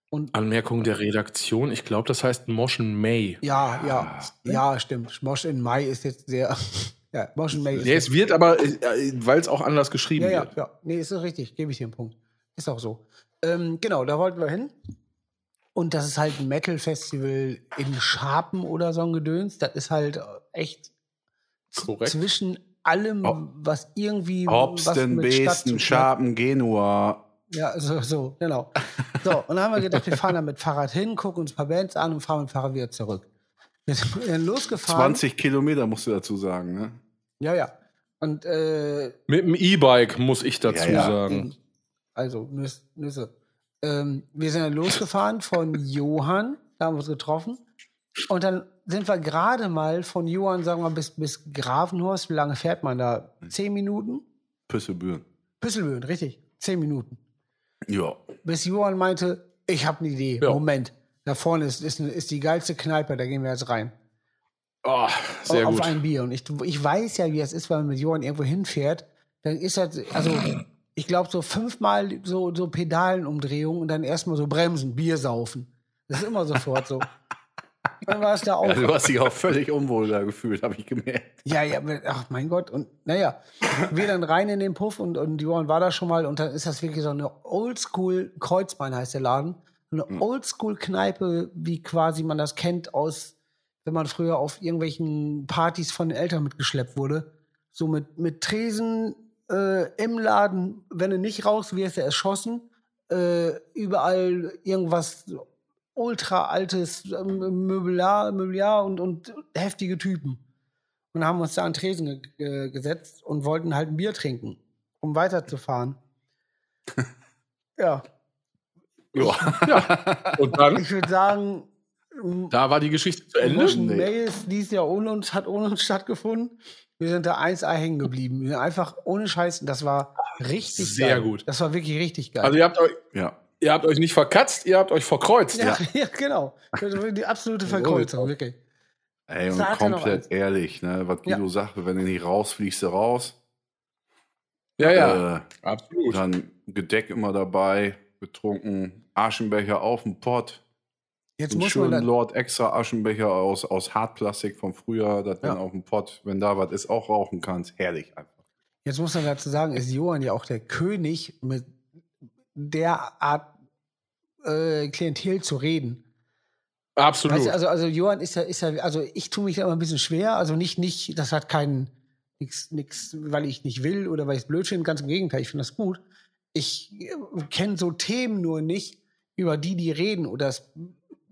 Und Anmerkung der Redaktion, ich glaube, das heißt Moschen May. ja, ja, ja, stimmt. Mosch in Mai ist jetzt sehr. ja, Mosch in Mai ist Ja, es wird aber, äh, weil es auch anders geschrieben Ja, ja, wird. ja. Nee, ist so richtig. Gebe ich dir einen Punkt. Ist auch so. Ähm, genau, da wollten wir hin. Und das ist halt ein Metal-Festival in Scharpen oder so ein Gedöns. Das ist halt echt z- Korrekt. zwischen allem, Ob- was irgendwie. was Obsten, mit Stadt zu Besten, tun hat. Schapen, Genua. Ja, so, so, genau. So, und dann haben wir gedacht, wir fahren dann mit Fahrrad hin, gucken uns ein paar Bands an und fahren mit dem Fahrrad wieder zurück. Wir sind dann losgefahren. 20 Kilometer musst du dazu sagen, ne? Ja, ja. Und äh, Mit dem E-Bike muss ich dazu Ja, ja. sagen. Also Nüsse. Nüsse. Ähm, wir sind dann losgefahren von Johann, da haben wir uns getroffen. Und dann sind wir gerade mal von Johann, sagen wir, bis, bis Grafenhorst. Wie lange fährt man da? Zehn Minuten? Püsselbüren. Püsselböen, richtig. Zehn Minuten. Ja. Bis Johann meinte, ich habe eine Idee. Ja. Moment. Da vorne ist, ist, ist die geilste Kneipe, da gehen wir jetzt rein. Oh, sehr auf gut. ein Bier. Und ich, ich weiß ja, wie es ist, wenn man mit Johann irgendwo hinfährt. Dann ist das, also ich glaube, so fünfmal so, so Pedalenumdrehungen und dann erstmal so bremsen, Bier saufen. Das ist immer sofort so. Dann war es da auch. ja. Du hast dich auch völlig unwohl da gefühlt, habe ich gemerkt. Ja, ja, ach mein Gott. Und naja, wir dann rein in den Puff und, und Johann war da schon mal und dann ist das wirklich so eine Oldschool Kreuzbein heißt der Laden. Eine Oldschool-Kneipe, wie quasi man das kennt aus, wenn man früher auf irgendwelchen Partys von den Eltern mitgeschleppt wurde. So mit, mit Tresen äh, im Laden, wenn du nicht raus wirst, er erschossen. Äh, überall irgendwas ultra altes ähm, Möbeljahr, Möbeljahr und, und heftige Typen. Und haben uns da an Tresen ge ge gesetzt und wollten halt ein Bier trinken, um weiterzufahren. ja, Ja. Und dann, ich würde sagen, da war die Geschichte zu Ende. Russian Mails dies Jahr ohne uns, hat ohne uns stattgefunden. Wir sind da 1A hängen geblieben. Wir sind einfach ohne Scheiß. Das war richtig Sehr geil. gut. Das war wirklich richtig geil. Also ihr habt euch, Ja. ihr habt euch nicht verkatzt, ihr habt euch verkreuzt. ja, ja. genau. Das war Die absolute Verkreuzung, wirklich. Ey, und Sag komplett ehrlich, ne? Was Guido Ja. sagt, wenn du nicht raus, fliegst du raus. ja. ja Äh, absolut. dann Gedeck immer dabei, getrunken, Aschenbecher auf dem Pott. Jetzt muss man schönen dann, Lord extra Aschenbecher aus, aus Hartplastik vom Frühjahr, das Ja. dann auf dem Pott, wenn da was ist, auch rauchen kannst. Herrlich einfach. jetzt muss man dazu sagen, ist Johann ja auch der König mit der Art äh, Klientel zu reden. absolut. Weißt du, also, also Johann ist ja, ist ja, also ich tue mich da immer ein bisschen schwer. Also nicht, nicht, das hat keinen, nix, nix, weil ich nicht will oder weil ich es blöd finde. Ganz im Gegenteil, ich finde das gut. Ich kenne so Themen nur nicht, über die die reden oder es,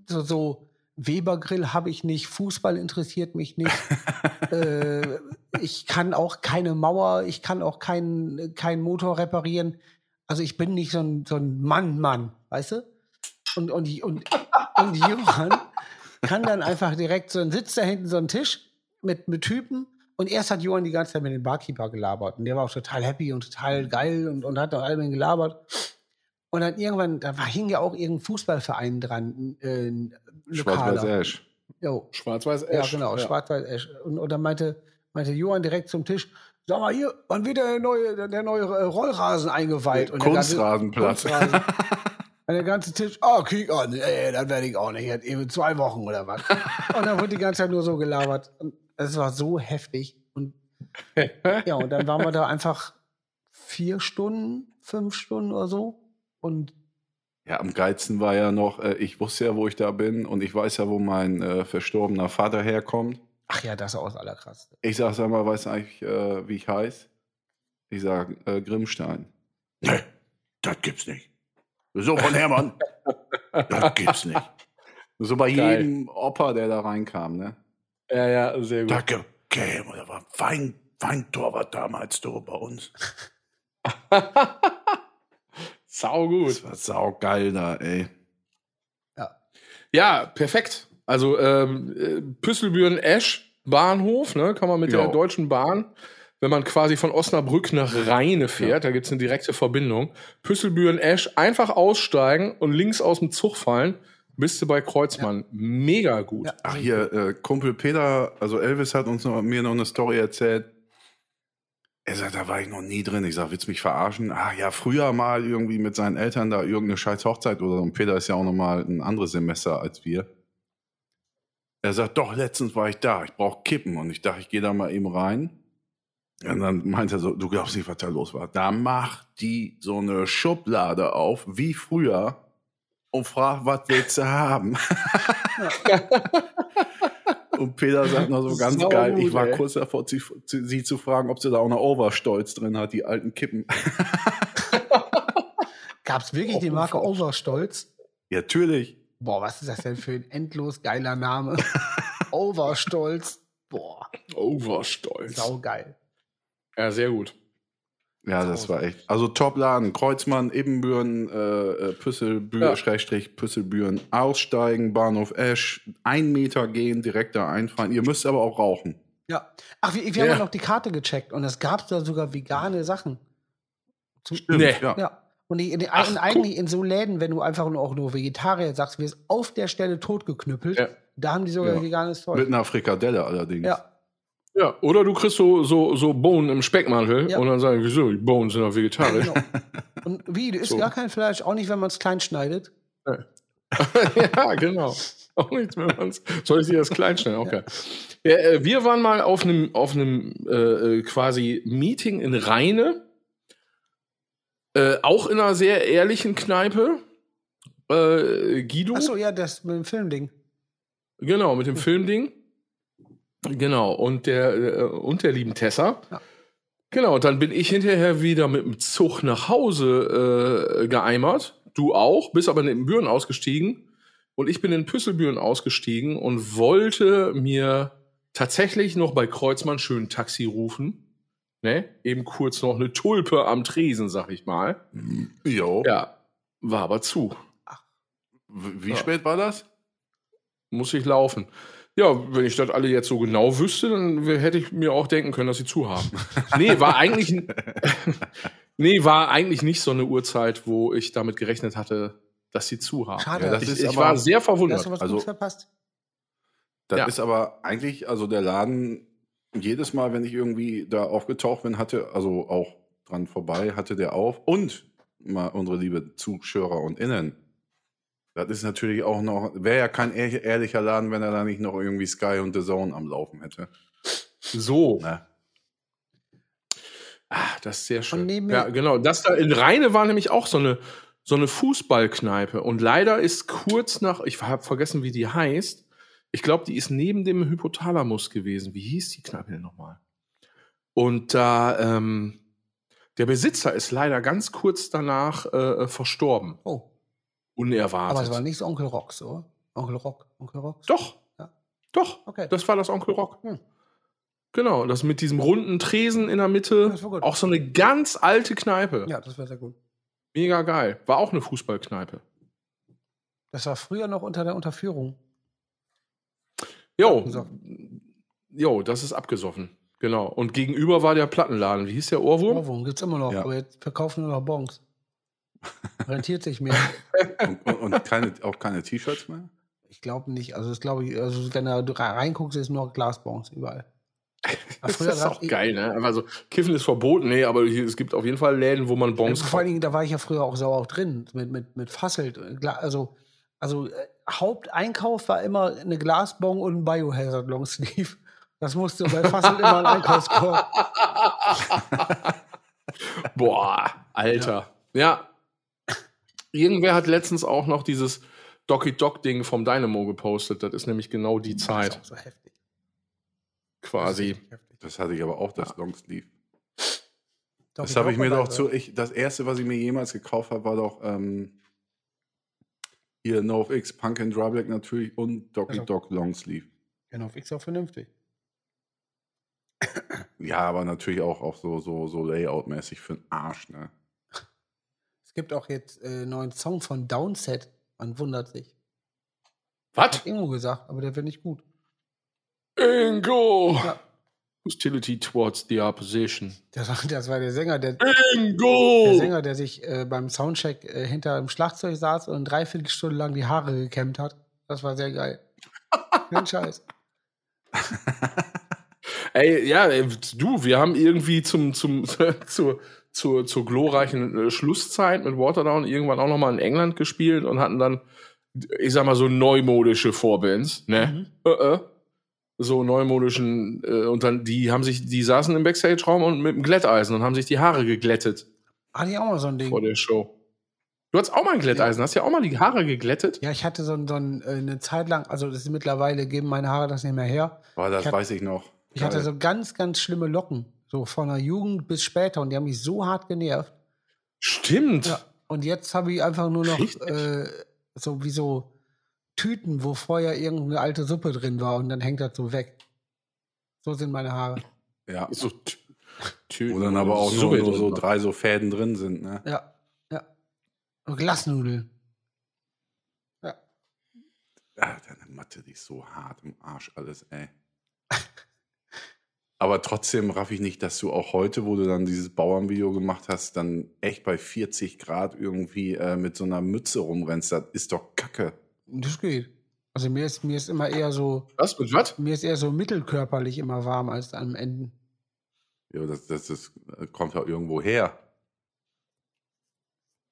so, so Webergrill habe ich nicht, Fußball interessiert mich nicht. äh, ich kann auch keine Mauer, ich kann auch keinen keinen Motor reparieren. Also ich bin nicht so ein, so ein Mann-Mann, weißt du? Und, und, und, und Johann kann dann einfach direkt so, sitzt da hinten so ein Tisch mit, mit Typen und erst hat Johann die ganze Zeit mit dem Barkeeper gelabert und der war auch total happy und total geil und, und hat noch allem gelabert. Und dann irgendwann, da war, hing ja auch irgendein Fußballverein dran, äh, ein Schwarz-Weiß lokaler. Ash. Jo, Schwarz-Weiß ja, genau, schwarz-weiß und, und dann meinte, meinte Johann direkt zum Tisch, sag mal hier, wann wird der neue, der neue äh, Rollrasen eingeweiht? Und der ganze- Kunstrasenplatz. Kunstrasen. Und der ganze Tisch, oh, kick an, ey, das werde ich auch nicht, jetzt eben zwei Wochen oder was. Und dann wird die ganze Zeit nur so gelabert. Und es war so heftig. Und ja, und dann waren wir da einfach vier Stunden, fünf Stunden oder so. Und Ja, am geilsten war ja noch, äh, ich wusste ja, wo ich da bin und ich weiß ja, wo mein äh, verstorbener Vater herkommt. ach ja, das ist auch das Allerkrasseste. Ich sag, sag mal, weißt du eigentlich, äh, wie ich heiße? Ich sag, äh, Grimmstein. Nee, das gibt's nicht. So von Hermann, das gibt's nicht. So bei Geil. jedem Opa, der da reinkam, ne? Ja, ja, sehr gut. Danke, käme, da war Wein, Weintorwart damals du bei uns. Sau gut. Das war saugeil da, ey. Ja, perfekt. Also ähm, äh, Püsselbüren Esch Bahnhof, ne, kann man mit Ja. der Deutschen Bahn, wenn man quasi von Osnabrück nach Rheine fährt, da gibt's eine direkte Verbindung. Püsselbüren Esch einfach aussteigen und links aus dem Zug fallen, bist du bei Kreuzmann. Mega gut. Ja. Ach hier, äh, Kumpel Peter, also Elvis hat uns noch, mir noch eine Story erzählt. Er sagt, da war ich noch nie drin. Ich sag, willst du mich verarschen? Ah ja, früher mal irgendwie mit seinen Eltern da irgendeine scheiß Hochzeit oder so. Und Peter ist ja auch noch mal ein anderes Semester als wir. Er sagt, doch, letztens war ich da. Ich brauche Kippen. Und ich dachte, ich gehe da mal eben rein. Und dann meint er so, du glaubst nicht, was da los war. Da macht die so eine Schublade auf, wie früher, und fragt, was willst du haben? Und Peter sagt noch so ganz Sau geil, gut, ich war ey. kurz davor, sie, sie zu fragen, ob sie da auch eine Overstolz drin hat, die alten Kippen. Gab es wirklich die Marke Overstolz? Ja, natürlich. Boah, was ist das denn für ein endlos geiler Name? Overstolz. Boah, Overstolz. saugeil. Ja, sehr gut. Ja, das war echt. Also Top-Laden, Kreuzmann, Ebenbüren, äh, äh, Püsselbüren, Ja. Schrägstrich, Püsselbüren, aussteigen, Bahnhof Esch, ein Meter gehen, direkt da einfahren. Ihr müsst aber auch rauchen. Ja. Ach, wir, wir Ja. haben ja noch die Karte gecheckt und es gab da sogar vegane Sachen. Zum, Nee. Ja. Ja. Und die, die, Ach, eigentlich in so Läden, wenn du einfach nur auch nur Vegetarier sagst, wirst auf der Stelle totgeknüppelt. Ja. Da haben die sogar veganes Mit Zeug. einer Frikadelle allerdings. Ja. Ja, oder du kriegst so, so, so Bohnen im Speckmantel Ja. und dann sagen, wieso, die Bohnen sind doch vegetarisch. Genau. Und wie, du isst So. gar kein Fleisch, auch nicht, wenn man es klein schneidet. ja, genau. Auch nichts mehr. man's- Soll ich dir das klein stellen? Okay. Ja, äh, wir waren mal auf einem auf einem äh, äh, quasi Meeting in Rheine, äh, auch in einer sehr ehrlichen Kneipe. äh, Guido. Achso, ja, das mit dem Filmding. Genau, mit dem Filmding. Genau, und der, äh, und der lieben Tessa. Ja. Genau, dann bin ich hinterher wieder mit dem Zug nach Hause äh, geeimert. Du auch, bist aber in den Büren ausgestiegen. Und ich bin in Püsselbüren ausgestiegen und wollte mir tatsächlich noch bei Kreuzmann schön Taxi rufen. Ne? Eben kurz noch eine Tulpe am Tresen, sag ich mal. Jo. Ja, war aber zu. Wie Ja. spät war das? muss ich laufen. Ja, wenn ich das alle jetzt so genau wüsste, dann hätte ich mir auch denken können, dass sie zu haben. nee, war eigentlich, nee, war eigentlich nicht so eine Uhrzeit, wo ich damit gerechnet hatte, dass sie zu haben. Schade. Ja, das ich ist ich aber- war sehr Da hast verwundert. du was Also- Gutes verpasst. Das Ja. ist aber eigentlich, also der Laden, jedes Mal, wenn ich irgendwie da aufgetaucht bin, hatte, also auch dran vorbei, hatte der auf. Und mal unsere liebe Zuschauer und Innen. Das ist natürlich auch noch, wäre ja kein ehr- ehrlicher Laden, wenn er da nicht noch irgendwie Sky und The Zone am Laufen hätte. So, Ne? ah, das ist sehr schön. Ja, genau. Das da in Rheine war nämlich auch so eine, so eine Fußballkneipe. Und leider ist kurz nach, ich habe vergessen, wie die heißt. Ich glaube, die ist neben dem Hypothalamus gewesen. Wie hieß die Kneipe denn nochmal? Und da, ähm, der Besitzer ist leider ganz kurz danach äh, verstorben. Oh, Unerwartet. aber es war nicht so Onkel Rock, so. Onkel Rock, Onkel Rock. Doch. Ja. Doch. Okay. Das war das Onkel Rock. Hm. Genau, das mit diesem runden Tresen in der Mitte. Das war gut. Auch so eine ganz alte Kneipe. Ja, das war sehr gut. Mega geil. War auch eine Fußballkneipe. Das war früher noch unter der Unterführung. Jo. Abgesoffen. Jo, das ist abgesoffen. Genau. Und gegenüber war der Plattenladen. Wie hieß der Ohrwurm? Ohrwurm gibt's immer noch, Ja. aber jetzt verkaufen nur noch Bons. Rentiert sich mehr. Und, und, und keine, auch keine T-Shirts mehr? Ich glaube nicht. Also, das glaube ich, also wenn du da reinguckst, ist nur Glasbons überall. Das ist auch geil, ne? Also, Kiffen ist verboten, nee, aber hier, es gibt auf jeden Fall Läden, wo man Bons vor allen Dingen, da war ich ja früher auch so auch drin, mit, mit, mit Fasselt. Gla- Also, also äh, Haupteinkauf war immer eine Glasbon und ein Biohazard Longsleeve. Das musste bei Fasselt immer ein Einkaufskorb. Boah, Alter. Ja. Irgendwer hat letztens auch noch dieses Docky Dock Ding vom Dynamo gepostet. Das ist nämlich genau die Das ist Zeit auch so heftig. quasi. Das hatte ich aber auch, das Longsleeve. Doch, Das habe ich mir auch doch zu. Ich, das erste, was ich mir jemals gekauft habe, war doch ähm, hier NoFX Punk and Drublic natürlich und Docky Also- Dog Longsleeve. Genau, fix auch vernünftig. Ja, aber natürlich auch, auch so, so, so Layout-mäßig für den Arsch, ne? Es gibt auch jetzt äh, einen neuen Song von Downset. Man wundert sich. Was? Ingo gesagt, aber der wird nicht gut. Ingo! Ja. Hostility towards the opposition. Das war, das war der Sänger, der, Ingo! der Sänger, der sich äh, beim Soundcheck äh, hinter dem Schlagzeug saß und dreiviertel Stunde lang die Haare gekämmt hat. Das war sehr geil. Kein Scheiß. Ey, ja, ey, du, wir haben irgendwie zum, zum, zur, zur, zur glorreichen äh, Schlusszeit mit Waterdown irgendwann auch nochmal in England gespielt und hatten dann, ich sag mal, so neumodische Vorbands, ne? Mhm. Äh, äh. So neumodischen, äh, und dann, die haben sich, die saßen im Backstage-Raum und mit dem Glätteisen und haben sich die Haare geglättet Hatte ich auch mal so ein Ding. vor der Show. Du hast auch mal ein Glätteisen, hast ja auch mal die Haare geglättet? Ja, ich hatte so, ein, so ein, äh, eine Zeit lang, also das ist mittlerweile geben meine Haare das nicht mehr her. Aber das Ich weiß ich noch. Ich hatte so ganz, ganz schlimme Locken. So von der Jugend bis später und die haben mich so hart genervt. Stimmt. Ja. Und jetzt habe ich einfach nur noch äh, so wie so Tüten, wo vorher irgendeine alte Suppe drin war und dann hängt das so weg. So sind meine Haare. ja. So, t- t- Wo dann aber auch nur, nur so drei so Fäden drin sind, ne? Ja, ja. Und Glasnudeln. Ja. Ah, deine Matte, die ist so hart im Arsch alles, ey. Aber trotzdem raff ich nicht, dass du auch heute, wo du dann dieses Bauernvideo gemacht hast, dann echt bei 40 Grad irgendwie äh, mit so einer Mütze rumrennst. Das ist doch Kacke. Das geht. Also mir ist, mir ist immer eher so, Was? Mit was? mir ist eher so mittelkörperlich immer warm als am Ende. Ja, das, das, das kommt ja irgendwo her.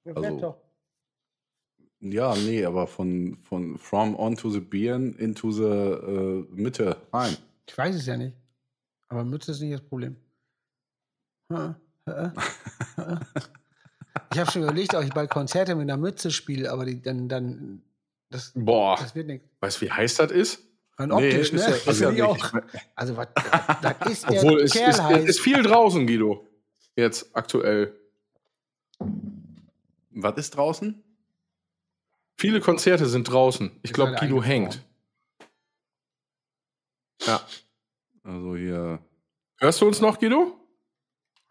Ja, Also- doch. Ja, nee, aber von, von from onto the Birn into the äh, Mitte rein. Ich weiß es ja nicht. Aber Mütze ist nicht das Problem. Ha, ha, ha. Ich habe schon überlegt, ob ich bald Konzerte mit einer Mütze spiele, aber die, dann, dann, das, Boah, das wird nichts. weißt du, wie heiß das ist? Rein optisch, Nee, ist ne? ja- das ist ja ich auch. Also, was, das ist der Obwohl, es Kerl ist, heiß. ist viel draußen, Guido. Jetzt aktuell. Was ist draußen? Viele Konzerte sind draußen. Ich Ist glaube, Guido hängt. Ja. Also hier. Hörst du uns noch, Guido?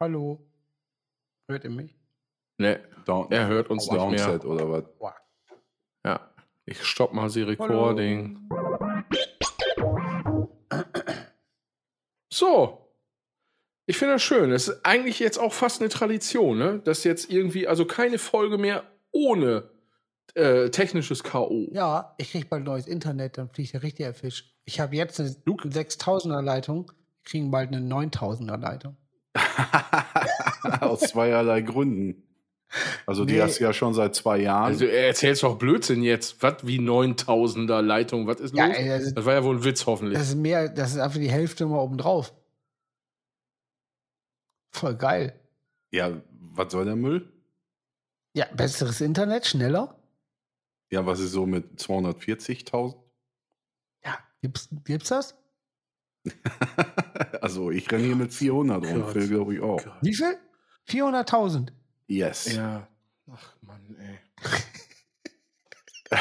Hallo. Hört ihr mich? Nee, Down, er hört uns nicht mehr. Downset oder was? Ja. Ich stopp mal sie Recording. So. Ich finde das schön. Es ist eigentlich jetzt auch fast eine Tradition, ne? Dass jetzt irgendwie, also keine Folge mehr ohne äh, technisches K.O. Ja, ich krieg bald neues Internet, dann fliegt der richtige Fisch. Ich habe jetzt eine Luke. 6000er Leitung, wir kriegen bald eine 9000er Leitung. Aus zweierlei Gründen. Also die Nee. hast du ja schon seit zwei Jahren. Also er erzählt doch Blödsinn jetzt. Was wie 9000er Leitung? Was ist Ja, los? ey, das das war ja wohl ein Witz hoffentlich. Das ist mehr, das ist einfach die Hälfte mal oben drauf. Voll geil. ja, was soll der Müll? Ja, besseres Internet, schneller. Ja, was ist so mit 240.000? Ja, gibt's, gibt's das? also ich renne hier mit 400 rum. Phil glaube ich auch. Gott. Wie viel? 400.000. Yes. Ja. Ach Mann, ey.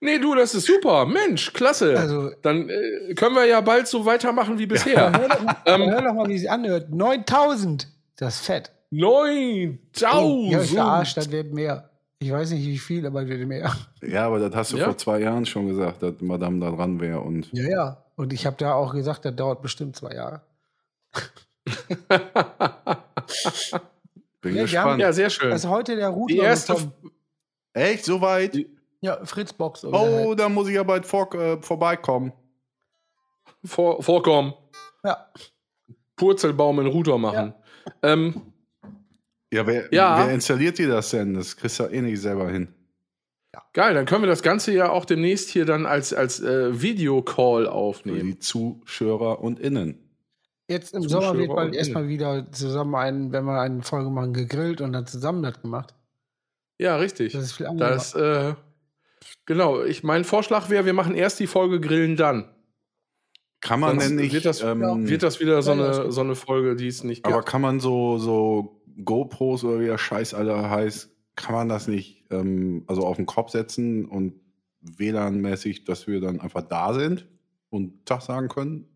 nee, du, das ist super. Mensch, klasse. Also, Dann äh, können wir ja bald so weitermachen wie bisher. hör doch, mal, Ähm. hör doch mal, wie es anhört. 9000. Das ist fett. 9000! Ja, ich verarscht, das wird mehr. Ich weiß nicht, wie viel, aber mehr. Ja, aber das hast du Ja? vor zwei Jahren schon gesagt, dass Madame da dran wäre. Und Ja, ja. Und ich habe da auch gesagt, das dauert bestimmt zwei Jahre. bin Ja, gespannt. ja, sehr schön. Das ist heute der Router Die erste. Echt, so weit? Ja, Fritzbox. Oder halt. Oh, da muss ich ja bald vor, äh, vorbeikommen. vor, vorkommen, Ja. Purzelbaum in Router machen. Ähm, Ja, wer, Ja. wer installiert dir das denn? Das kriegst du eh nicht selber hin. geil, dann können wir das Ganze ja auch demnächst hier dann als, als äh, Videocall Für aufnehmen. die Zuschauer und Innen. Jetzt im Zuschauer Sommer wird und erstmal wieder zusammen einen, wenn wir eine Folge machen, gegrillt und dann zusammen das gemacht. Ja, richtig. Das ist viel angenehmer. Das, äh, genau, ich, mein Vorschlag wäre, wir machen erst die Folge Grillen dann. Kann man Sonst denn nicht. wird das- ähm, Wird das wieder so Ja, ja, eine, so eine Folge, die es nicht aber gab? kann man so, so GoPros oder wie der Scheiß alle heißt, kann man das nicht ähm, also auf den Kopf setzen und WLAN-mäßig, dass wir dann einfach da sind und Tag sagen können?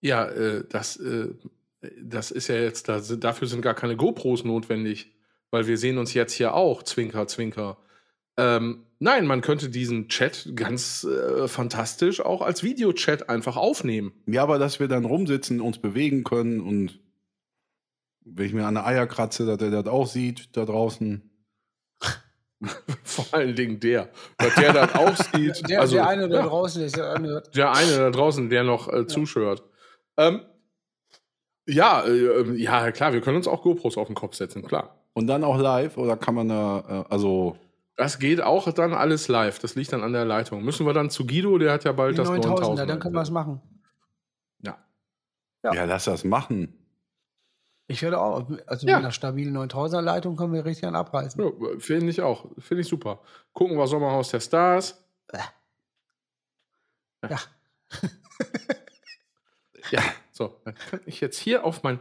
Ja, äh, das, äh, das ist ja jetzt, da, dafür sind gar keine GoPros notwendig, weil wir sehen uns jetzt hier auch, Zwinker, Zwinker. Ähm, nein, man könnte diesen Chat ganz äh, fantastisch auch als Videochat einfach aufnehmen. Ja, aber dass wir dann rumsitzen, uns bewegen können und wenn ich mir an der Eier kratze, dass er das auch sieht da draußen. Vor allen Dingen der. Dass der das auch sieht. der, also, der eine da ja, draußen, der sich das anhört. der eine da draußen, der noch äh, zuschört. Ähm, ja, äh, ja, klar, wir können uns auch GoPros auf den Kopf setzen, klar. Und dann auch live oder kann man da, äh, also Das geht auch dann alles live. Das liegt dann an der Leitung. Müssen wir dann zu Guido, der hat ja bald Die das 9000er, 9000. dann können wir es machen. Ja. Ja. ja. lass das machen. Ich werde auch, also Ja. mit einer stabilen 9000er Leitung können wir richtig an abreißen. Ja, Finde ich auch. Finde ich super. Gucken wir Sommerhaus der Stars. Ja. Ja, so. Dann kann ich jetzt hier auf mein.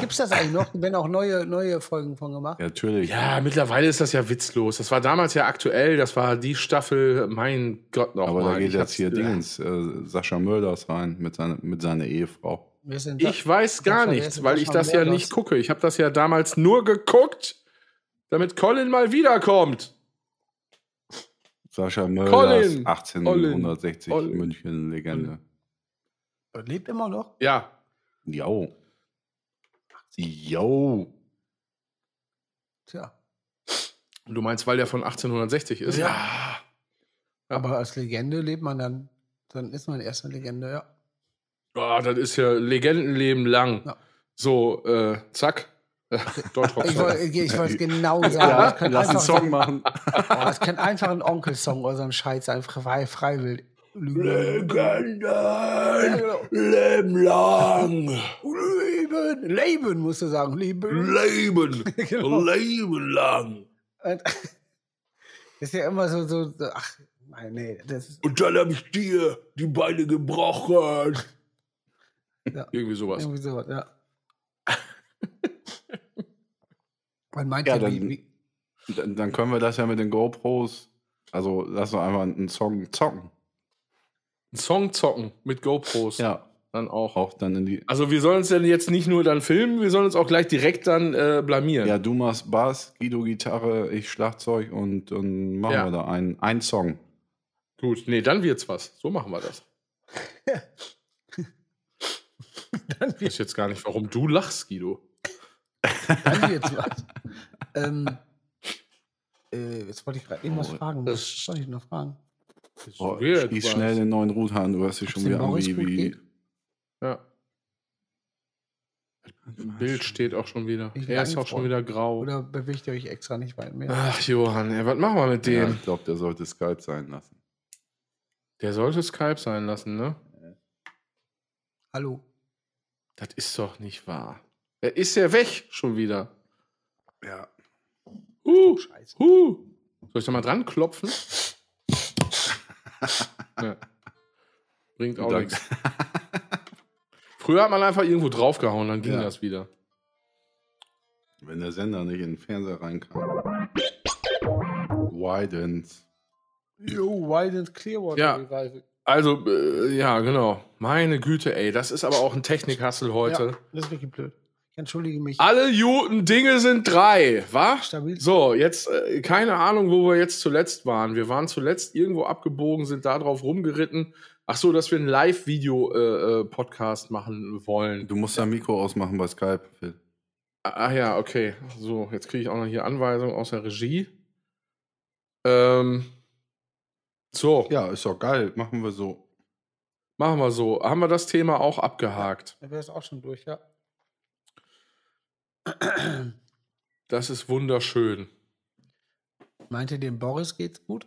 Gibt's das eigentlich noch? Wenn auch neue, neue Folgen von gemacht? Ja, natürlich. Ja, mittlerweile ist das ja witzlos. Das war damals ja aktuell. Das war die Staffel. Mein Gott noch aber mal. da geht Ich jetzt hier Dingens, äh, Sascha Mölders rein mit, seine, mit seiner Ehefrau. Wir sind Ich weiß gar nichts, weil ich das ja nicht gucke. Ich habe das ja damals nur geguckt, damit Colin mal wiederkommt. Sascha Mölders, Colin. 1860 Colin. München Legende. lebt immer noch. Ja, Jo. Jo. Tja. du meinst, weil der von 1860 ist? Ja. Ja. Aber als Legende lebt man dann, dann ist man erst eine Legende, ja. Oh, das ist ja Legendenleben lang. Ja. So, äh, zack. Ich wollte wollte es genau sagen. Ja, lass einen Song machen. oh, das könnte einfach ein Onkelsong oder so ein Scheiß sein, frei, freiwillig. Legenden. genau. Leben lang. Leben, Leben, musst du sagen. Leben. Leben. Genau. Leben lang. Und das ist ja immer so, so, so ach, nein, nee, das ist Und dann habe ich dir die Beine gebrochen. Ja. Irgendwie sowas. irgendwie sowas, ja. Man meint Ja, ja, wie, dann- wie, Dann, dann können wir das ja mit den GoPros. Also lass doch einfach einen Song zocken. Ein Song zocken mit GoPros. Ja, Dann auch. auch dann in die. Also wir sollen uns denn jetzt nicht nur dann filmen, wir sollen uns auch gleich direkt dann äh, blamieren. Ja, du machst Bass, Guido Gitarre, ich Schlagzeug und dann machen Ja. wir da einen, einen Song. Gut, nee, dann wird's was. So machen wir das. dann Ich weiß jetzt gar nicht, warum du lachst, Guido. dann wird's was. ähm, äh, jetzt wollte ich gerade irgendwas Oh, fragen. das- Was wollte ich noch fragen? Schließ was. schnell den neuen Router an, du hast dich schon wieder an wie. wie? Ja. Bild steht auch schon wieder. Ich Er ist auch schon wieder grau. Oder bewegt ihr euch extra nicht weit mehr? Ach, Johann, ey, was machen wir mit Ja, dem? ich glaube, der sollte Skype sein lassen. Der sollte Skype sein lassen, ne? Hallo. Das ist doch nicht wahr. Er ist ja weg schon wieder. Ja. Huh, Scheiße. huh. Soll ich da mal dran klopfen? ja. Bringt auch nichts. Früher hat man einfach irgendwo draufgehauen, dann ging Ja. das wieder. Wenn der Sender nicht in den Fernseher rein kann. Widens. Yo, Wild and Clearwater Ja. Revival. Also, äh, ja, genau. Meine Güte, ey, das ist aber auch ein Technikhassel heute. Ja, das ist wirklich blöd. Ich entschuldige mich. Alle guten Dinge sind drei, wa? Stabil. So, jetzt äh, keine Ahnung, wo wir jetzt zuletzt waren. Wir waren zuletzt irgendwo abgebogen, sind da drauf rumgeritten. Ach so, dass wir einen Live-Video-Podcast machen wollen. Du musst dein Mikro ausmachen bei Skype, Phil. Ah ja, okay. So, jetzt kriege ich auch noch hier Anweisungen aus der Regie. Ähm, so, Ja, ist doch geil. Machen wir so. machen wir so. Haben wir das Thema auch abgehakt? Da wäre es auch schon durch, ja. Das ist wunderschön. Meinte dem Boris geht's gut?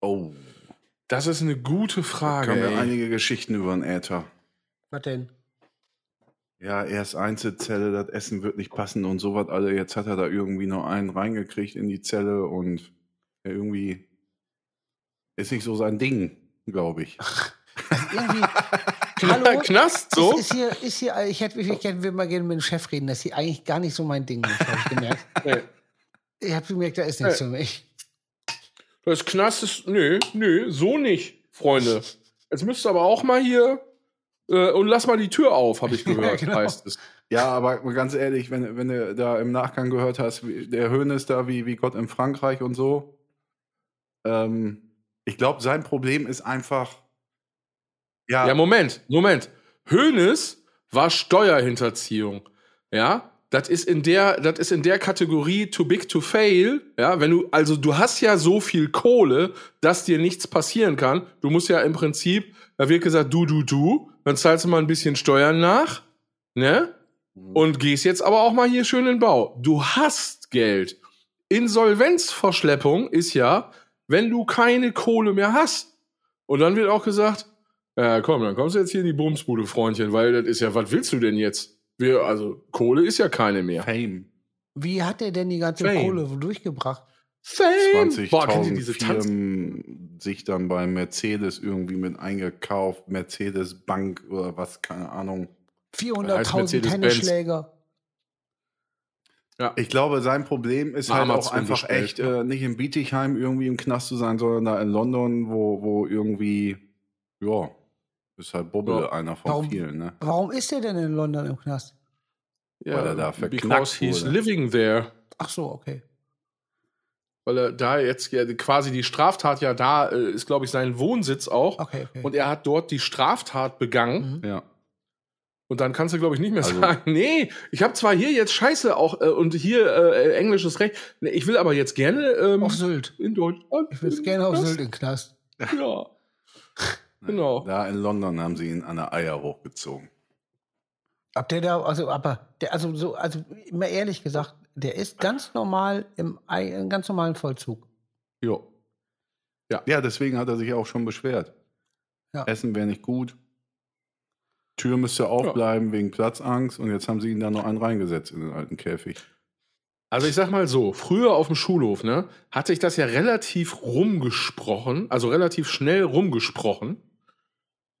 Oh. Das ist eine gute Da Frage. haben wir ey. einige Geschichten über den Äther. Was denn? Ja, erst Einzelzelle, das Essen wird nicht passen und sowas alle. Jetzt hat er da irgendwie noch einen reingekriegt in die Zelle und ja, irgendwie ist nicht so sein Ding, glaube ich. Irgendwie. Hallo? Knast so? Ist, ist hier, ist hier, ich hätte ich hätte, will mal gerne mit dem Chef reden, das ist hier eigentlich gar nicht so mein Ding, ist, habe ich gemerkt. Nee. Ich habe gemerkt, da ist nichts für mich. Das Knast ist. Nö, nö, so nicht, Freunde. Jetzt müsst ihr aber auch mal hier. Äh, und lass mal die Tür auf, habe ich gehört, genau. heißt es. Ja, aber ganz ehrlich, wenn, wenn du da im Nachgang gehört hast, wie, der Höhnes da wie, wie Gott in Frankreich und so, ähm, ich glaube, sein Problem ist einfach, ja, Ja, Moment, Moment. Hönes war Steuerhinterziehung. Ja, das ist in der, das ist in der Kategorie too big to fail. Ja, wenn du, also du hast ja so viel Kohle, dass dir nichts passieren kann. Du musst ja im Prinzip, da wird gesagt, du, du, du, dann zahlst du mal ein bisschen Steuern nach, ne? Und gehst jetzt aber auch mal hier schön in den Bau. Du hast Geld. Insolvenzverschleppung ist ja, wenn du keine Kohle mehr hast. Und dann wird auch gesagt, ja, komm, dann kommst du jetzt hier in die Bumsbude, Freundchen, weil das ist ja, was willst du denn jetzt? Wir, also, Kohle ist ja keine mehr. Fame. Wie hat er denn die ganze Fame. Kohle durchgebracht? Fame! Boah, kennt ihr 20.000 diese Tanz? Firmen sich dann bei Mercedes irgendwie mit eingekauft, Mercedes Bank oder was, keine Ahnung. 400.000 Mercedes-Benz. Tennisschläger. Ich glaube, sein Problem ist halt auch einfach bestellt, echt, ne? äh, nicht in Bietigheim irgendwie im Knast zu sein, sondern da in London, wo, wo irgendwie, ja, ist halt Bobble Ja. einer von Warum- vielen, ne? Warum ist er denn in London im Knast? Ja, Weil er da verknackt because he's wurde. living there. Ach so, okay. Weil er da jetzt ja, quasi die Straftat ja da äh, ist, glaube ich, sein Wohnsitz auch. Okay, okay. Und er hat dort die Straftat begangen. Mhm. Ja. Und dann kannst du, glaube ich, nicht mehr Also- sagen, nee, ich habe zwar hier jetzt Scheiße auch äh, und hier äh, englisches Recht, nee, ich will aber jetzt gerne ähm, Auf Sylt. in Deutschland. Ich würde gerne auf Sylt in Knast. Ja. Genau. Da in London haben sie ihn an der Eier hochgezogen. Ob der da, also, aber, der, also, so, also, immer ehrlich gesagt, der ist ganz normal im, Ei- im ganz normalen Vollzug. Jo. Ja. Ja, deswegen hat er sich auch schon beschwert. Ja. Essen wäre nicht gut. Tür müsste aufbleiben wegen Platzangst und jetzt haben sie ihn da noch einen reingesetzt in den alten Käfig. Also ich sag mal so, früher auf dem Schulhof, ne, hatte ich das ja relativ rumgesprochen, also relativ schnell rumgesprochen.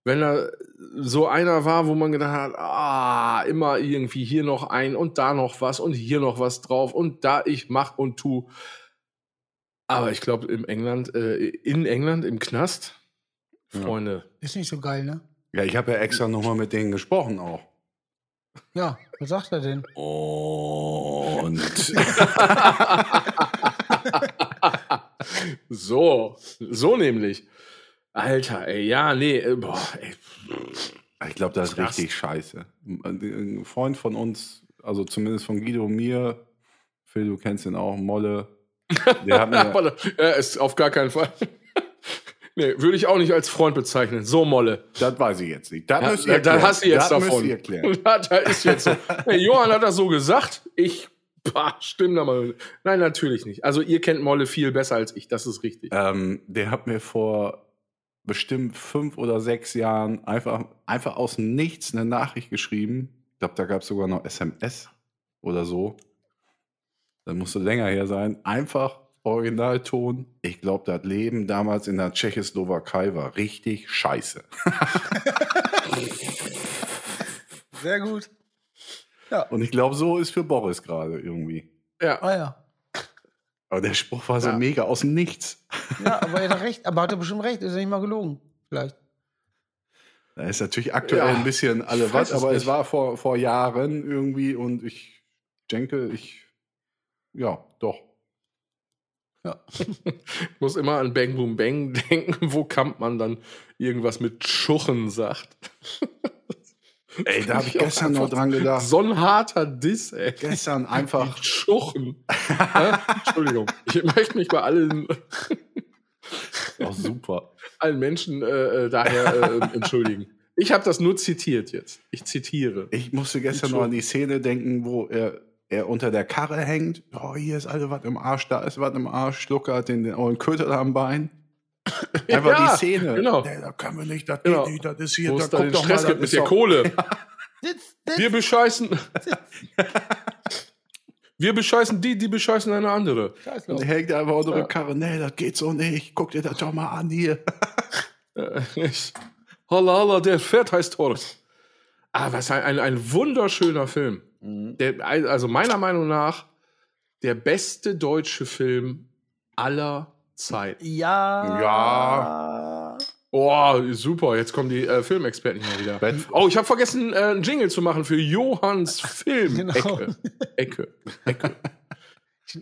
Wenn da so einer war, wo man gedacht hat, ah, immer irgendwie hier noch ein und da noch was und hier noch was drauf und da ich mach und tu. Aber ich glaube, im England, äh, in England, im Knast, Ja. Freunde, Ist nicht so geil, ne? Ja, ich habe ja extra nochmal mit denen gesprochen auch. Ja, was sagt er denn? Und so, so nämlich. Alter, ey, ja, nee, äh, boah, ey. ich glaube, das ist Krass. richtig scheiße. Ein Freund von uns, also zumindest von Guido und mir, Phil, du kennst ihn auch, Molle, der hat mir, Molle, äh, ist auf gar keinen Fall. Nee, würde ich auch nicht als Freund bezeichnen. So Molle. das weiß ich jetzt nicht. Das Ja, müsst ihr da erklären. hast du jetzt das davon. ihr erklären. ist jetzt so. Hey, Johann hat das so gesagt. Ich, bah, stimmt da mal. Nein, natürlich nicht. Also ihr kennt Molle viel besser als ich. Das ist richtig. Ähm, der hat mir vor bestimmt fünf oder sechs Jahren einfach, einfach aus dem Nichts eine Nachricht geschrieben. Ich glaube, da gab es sogar noch SMS oder so. Das musste länger her sein. Einfach Originalton. Ich glaube, das Leben damals in der Tschechoslowakei war richtig scheiße. Sehr gut. Und ich glaube, so ist für Boris gerade irgendwie. Ja. Ah ja. Aber der Spruch war so Ja. mega aus dem Nichts. Ja, aber er hat recht. Aber hat er bestimmt recht. Ist er nicht mal gelogen. Vielleicht. Da ist natürlich aktuell Ja, ein bisschen alle was, es aber es nicht. war vor, vor Jahren irgendwie und ich denke, ich, ja, doch. Ja. Ich muss immer an Bang Boom Bang denken, wo Kampmann dann irgendwas mit Schuchen sagt. Ey, da habe ich gestern noch dran gedacht. So ein harter Diss, ey. Gestern einfach, Schuchen. Hä? Entschuldigung. Ich möchte mich bei allen, auch super. allen Menschen äh, äh, daher äh, entschuldigen. Ich habe das nur zitiert jetzt. Ich zitiere. Ich musste gestern noch an die Szene denken, wo er, er unter der Karre hängt. Oh, hier ist alles was im Arsch, da ist was im Arsch. Schlucker hat den, den ollen Köter da am Bein. Einfach Ja, die Szene. genau. Nee, da können wir nicht, das Genau. geht nicht, das ist hier, Wo da guck doch Stress mal, gibt mit der Kohle. Sitz, sitz. Wir bescheißen. Wir bescheißen die, die bescheißen eine andere. Und er hängt einfach unter der Ja. Karre. Nee, das geht so nicht. Guck dir das doch mal an hier. Äh, Holla, holla, der Pferd heißt Horst. Ah, was ein, ein, ein wunderschöner Film. Der, also meiner Meinung nach der beste deutsche Film aller Zeiten. Ja. Ja. Oh, super, jetzt kommen die äh, Filmexperten hier wieder. Oh, ich habe vergessen, äh, einen Jingle zu machen für Johanns Film. Genau. Ecke. Ecke. Ecke.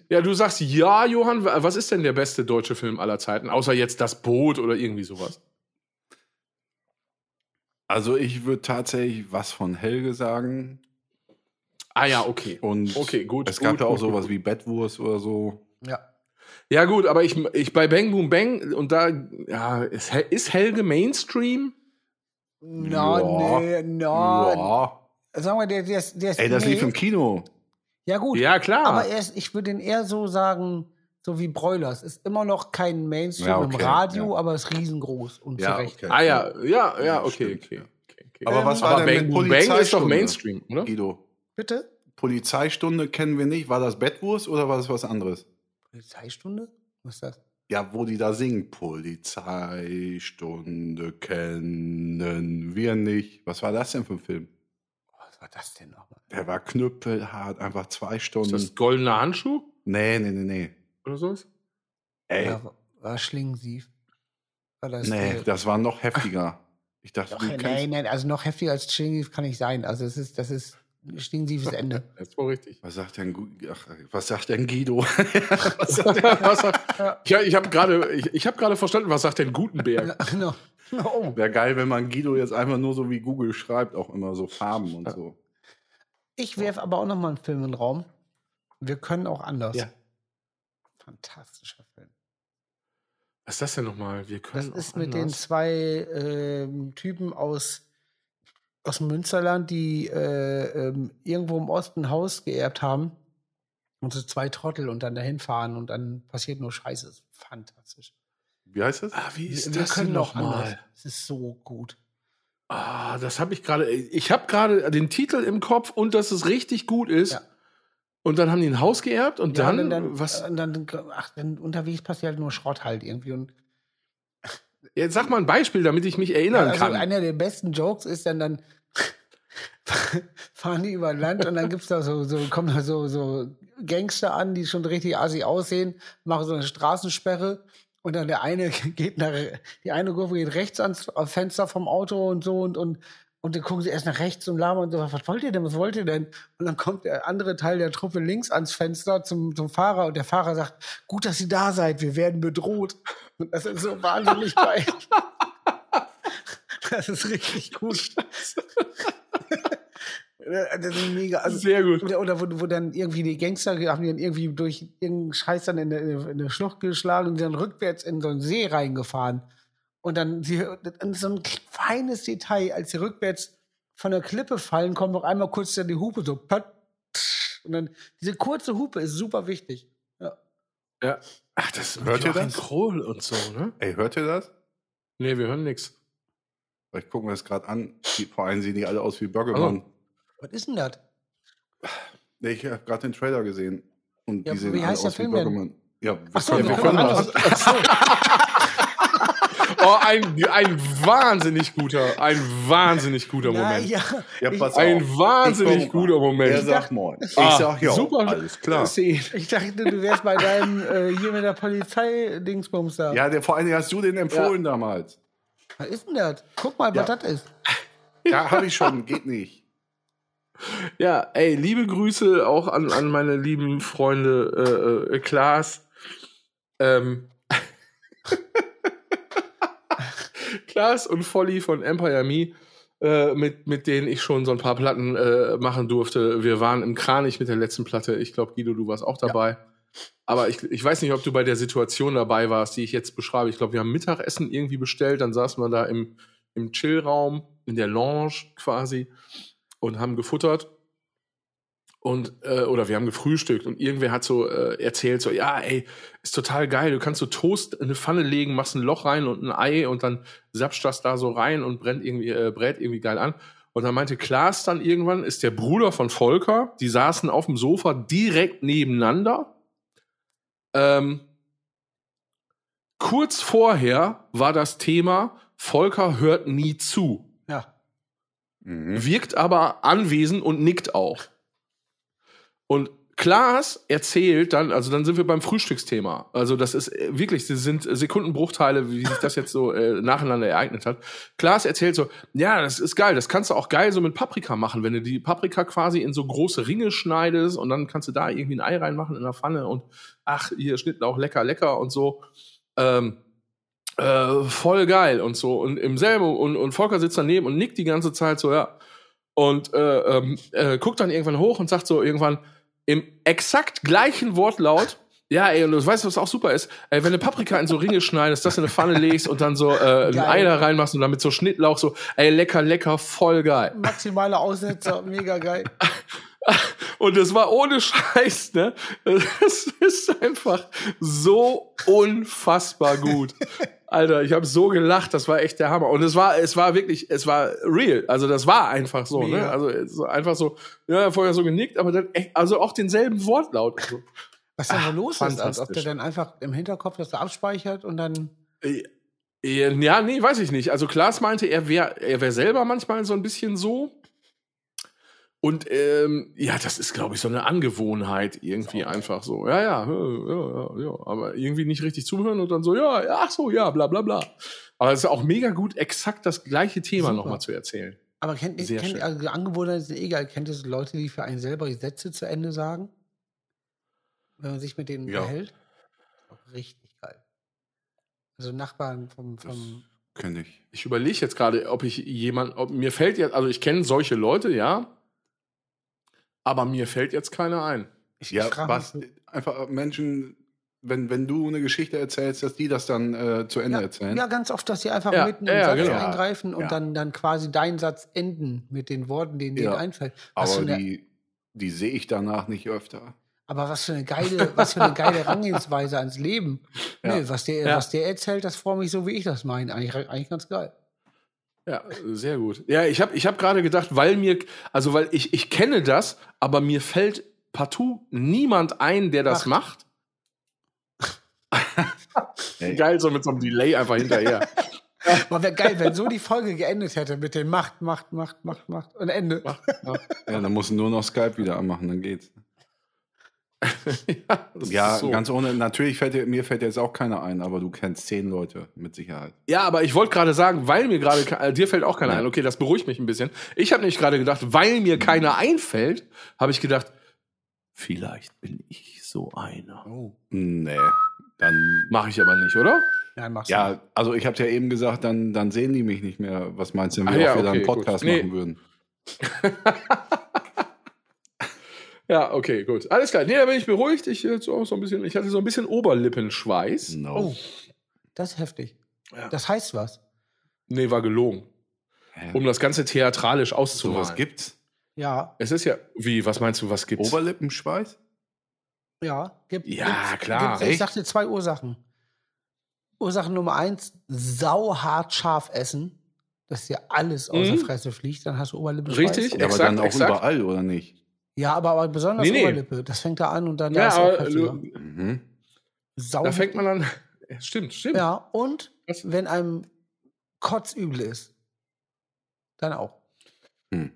Ja, du sagst ja, Johann. wa- Was ist denn der beste deutsche Film aller Zeiten? Außer jetzt das Boot oder irgendwie sowas. Also ich würde tatsächlich was von Helge sagen. Ah ja, okay. Und Okay, gut. es gab gut, ja auch gut, sowas gut. wie Bettwurst oder so. Ja. Ja, gut, aber ich, ich bei Bang Boom Bang und da, ja, ist, ist Helge Mainstream? Na, Ja. nee, na. Ja. Sagen wir, der, der ist. Der ist Ey, das nee. lief im Kino. Ja, gut. Ja, klar. Aber er ist, ich würde ihn eher so sagen, so wie Broilers. Ist immer noch kein Mainstream Ja, im okay, Radio, ja. aber ist riesengroß und Ja, zu Recht. okay. ah ja, ja, ja, okay, okay. okay, okay. Aber was war aber denn Bang mit Boom Bang ist doch? Mainstream, oder? Guido, Bitte? Polizeistunde kennen wir nicht. War das Bettwurst oder war das was anderes? Polizeistunde? Was ist das? Ja, wo die da singen. Polizeistunde kennen wir nicht. Was war das denn für ein Film? Was war das denn nochmal? Der war knüppelhart, einfach zwei Stunden. Ist das goldene Handschuh nee, nee, nee, nee. oder so? Ey, Ja, war- Schlingensief. War das nee, der- das war noch heftiger. Ich dachte, Doch, nein, nein, also noch heftiger als Schlingensief kann nicht sein. Also es ist, das ist Schlingensiefes Ende. Das ist wohl richtig. Was sagt denn, Gu- ach, was sagt denn Guido? was sagt, ja, ich habe gerade ich, ich hab gerade verstanden, was sagt denn Gutenberg? Genau. Oh. Wäre geil, wenn man Guido jetzt einfach nur so wie Google schreibt, auch immer so Farben und so. Ich werfe aber auch noch mal einen Film in den Raum. Wir können auch anders. Ja. Fantastischer Film. Was ist das denn nochmal? Wir Das können ist auch mit den anders. zwei ähm, Typen aus, aus dem Münsterland, die äh, ähm, irgendwo im Osten ein Haus geerbt haben. Und so zwei Trottel und dann dahin fahren und dann passiert nur Scheiße. Ist fantastisch. Wie heißt das? Ah, wie ist Wir das können denn noch nochmal? anders. Es ist so gut. Ah, das habe ich gerade. Ich habe gerade den Titel im Kopf und dass es richtig gut ist. Ja. Und dann haben die ein Haus geerbt und Ja, dann, und dann, was? Und dann, ach, dann unterwegs passiert halt nur Schrott halt irgendwie. Und Jetzt sag mal ein Beispiel, damit ich mich erinnern also kann. einer der besten Jokes ist dann dann fahren die über Land und dann gibt's da so, so kommen da so, so Gangster an, die schon richtig assi aussehen, machen so eine Straßensperre und dann der eine geht nach, die eine Kurve geht rechts ans Fenster vom Auto und so und, und, und dann gucken sie erst nach rechts und labern und so, was wollt ihr denn, was wollt ihr denn? Und dann kommt der andere Teil der Truppe links ans Fenster zum, zum Fahrer und der Fahrer sagt, gut, dass ihr da seid, wir werden bedroht. Und das ist so wahnsinnig geil. Das ist richtig gut. Das ist mega. Also, Sehr gut. oder, oder wo, wo dann irgendwie die Gangster haben die dann irgendwie durch irgendeinen Scheiß dann in eine, in eine Schlucht geschlagen und sind dann rückwärts in so einen See reingefahren. Und dann sie, und so ein feines Detail, als sie rückwärts von der Klippe fallen, kommt noch einmal kurz dann die Hupe so. Und dann diese kurze Hupe ist super wichtig. Ja. Ja. Ach, das Hört ihr das? Kroll und so, ne? Ey, hört ihr das? Nee, wir hören nix. Vielleicht gucken wir es gerade an. Die, vor allem sehen die alle aus wie Böggemann. Was ist denn das? Nee, ich habe gerade den Trailer gesehen. Und Ja, die sehen wie alle heißt der aus wie Film denn? Böggemann. Ja, Ach so, können wir können das. Oh, ein, ein wahnsinnig guter, ein wahnsinnig guter Ja, Moment. ja. Ja, Ich- pass auf. Ein wahnsinnig Ich komm- guter Moment. Er sagt moin. Ich Ah, sag ja, super, alles klar. Ich dachte, du wärst bei deinem äh, hier mit der Polizei-Dingsbums da. Ja, der, vor allen Dingen hast du den empfohlen damals. Was ist denn das? Guck mal, was Ja. das ist. Ja, habe ich schon. Geht nicht. Ja, ey, liebe Grüße auch an, an meine lieben Freunde äh, äh, Klaas. Ähm. Klaas und Volly von Empire Me, äh, mit, mit denen ich schon so ein paar Platten äh, machen durfte. Wir waren im Kranich mit der letzten Platte. Ich glaube, Guido, du warst auch dabei. Aber ich, ich weiß nicht, ob du bei der Situation dabei warst, die ich jetzt beschreibe. Ich glaube, wir haben Mittagessen irgendwie bestellt, dann saßen wir da im, im Chillraum, in der Lounge quasi und haben gefuttert. Und, äh, oder wir haben gefrühstückt und irgendwer hat so äh, erzählt, so, ja, ey, ist total geil, du kannst so Toast in eine Pfanne legen, machst ein Loch rein und ein Ei und dann sapscht das da so rein und brennt irgendwie, äh, brät irgendwie geil an. Und dann meinte Klaas dann irgendwann, ist der Bruder von Volker, die saßen auf dem Sofa direkt nebeneinander. Ähm, kurz vorher war das Thema, Volker hört nie zu Ja. Mhm. wirkt aber anwesend und nickt auch. Und Klaas erzählt dann, also dann sind wir beim Frühstücksthema. Also das ist äh, wirklich, das sind Sekundenbruchteile, wie sich das jetzt so äh, nacheinander ereignet hat. Klaas erzählt so, ja, das ist geil, das kannst du auch geil so mit Paprika machen, wenn du die Paprika quasi in so große Ringe schneidest und dann kannst du da irgendwie ein Ei reinmachen in der Pfanne und ach, hier Schnittlauch lecker, lecker und so. Ähm, äh, voll geil und so. Und im selben, und, und Volker sitzt daneben und nickt die ganze Zeit so, ja. Und äh, ähm, äh, guckt dann irgendwann hoch und sagt so irgendwann im exakt gleichen Wortlaut, ja, ey, und du weißt, was auch super ist, ey, wenn du Paprika in so Ringe schneidest, das in eine Pfanne legst und dann so äh, ein. Ei da reinmachst und damit so Schnittlauch so, ey, lecker, lecker, voll geil. Maximale Aussetzer, mega geil. Und es war ohne Scheiß, ne? Es ist einfach so unfassbar gut. Alter, ich habe so gelacht, das war echt der Hammer. Und es war, es war wirklich, es war real. Also das war einfach so, ne? Also einfach so, ja, vorher so genickt, aber dann echt, also auch denselben Wortlaut. Also, Was da los ist, als ob der dann einfach im Hinterkopf das da abspeichert und dann. äh, ja, nee, weiß ich nicht. Also Klaas meinte, er wäre er wär selber manchmal so ein bisschen so. Und ähm, ja, das ist, glaube ich, so eine Angewohnheit irgendwie einfach so. Ja, ja, ja, ja, ja, aber irgendwie nicht richtig zuhören und dann so, ja, ach so, ja, bla bla bla. Aber es ist auch mega gut, exakt das gleiche Thema nochmal zu erzählen. Aber kennt, schön. also Angewohnheit ist egal. Kennt es Leute, die für einen selber die Sätze zu Ende sagen? Wenn man sich mit denen Ja. verhält? Auch richtig geil. Also Nachbarn vom, vom Kenn ich. Ich überlege jetzt gerade, ob ich jemand, ob mir fällt jetzt, also ich kenne solche Leute, ja, aber mir fällt jetzt keiner ein. ich, Ja, ich was einfach Menschen, wenn, wenn du eine Geschichte erzählst, dass die das dann äh, zu Ende ja, erzählen. ja, ganz oft, dass sie einfach Ja, mitten im ja, Satz genau. eingreifen und Ja. dann, dann quasi deinen Satz enden mit den Worten, denen denen einfällt. Was aber eine, die, die sehe ich danach nicht öfter. Aber was für eine geile, was für eine geile Herangehensweise ans Leben. Ja. Nee, was der, Ja. was der erzählt, das freut mich so, wie ich das meine. Eigentlich, eigentlich ganz geil. Ja, sehr gut. Ja, ich habe ich hab gerade gedacht, weil mir, also weil ich, ich kenne das, aber mir fällt partout niemand ein, der das macht. Ey. Geil, so mit so einem Delay einfach hinterher. Aber wäre geil, wenn so die Folge geendet hätte mit dem Macht, Macht, Macht, Macht, Macht und Ende. Ja, dann musst du nur noch Skype wieder anmachen, dann geht's. ja, Ja, so. ganz ohne. Natürlich fällt dir, mir fällt jetzt auch keiner ein, aber du kennst zehn Leute mit Sicherheit. Ja, aber ich wollte gerade sagen, weil mir gerade, äh, dir fällt auch keiner Ja. ein. Okay, das beruhigt mich ein bisschen. Ich habe nämlich gerade gedacht, weil mir keiner einfällt, habe ich gedacht, vielleicht bin ich so einer. Oh. Nee. Dann. Mache ich aber nicht, oder? Nein, machst du Ja, nicht. also ich habe ja eben gesagt, dann, dann sehen die mich nicht mehr. Was meinst du, wenn Ah wir ja, wieder okay, einen Podcast gut. Nee. machen würden? Ja, okay, gut. Alles klar. Nee, da bin ich beruhigt. Ich, jetzt auch so ein bisschen, ich hatte so ein bisschen Oberlippenschweiß. No. Oh, das ist heftig. Ja. Das heißt was. Nee, war gelogen. Um das Ganze theatralisch auszumalen. Sowas gibt's? Ja, Es ist ja, wie, was meinst du, was gibt's? Oberlippenschweiß? ja. Gibt, Ja, klar. ich Echt? sagte zwei Ursachen. Ursache Nummer eins, sauhart scharf essen, dass dir alles aus der Mhm. Fresse fliegt, dann hast du Oberlippenschweiß. Richtig. Ja, aber Exakt, dann auch exakt. überall, oder nicht? Ja, aber, aber besonders Nee, nee. Oberlippe. Das fängt da an und dann ja, da ist auch aber Mhm. Sau da fängt man an. Ja, stimmt, stimmt. Ja, und Was? wenn einem kotzübel ist, dann auch. Hm.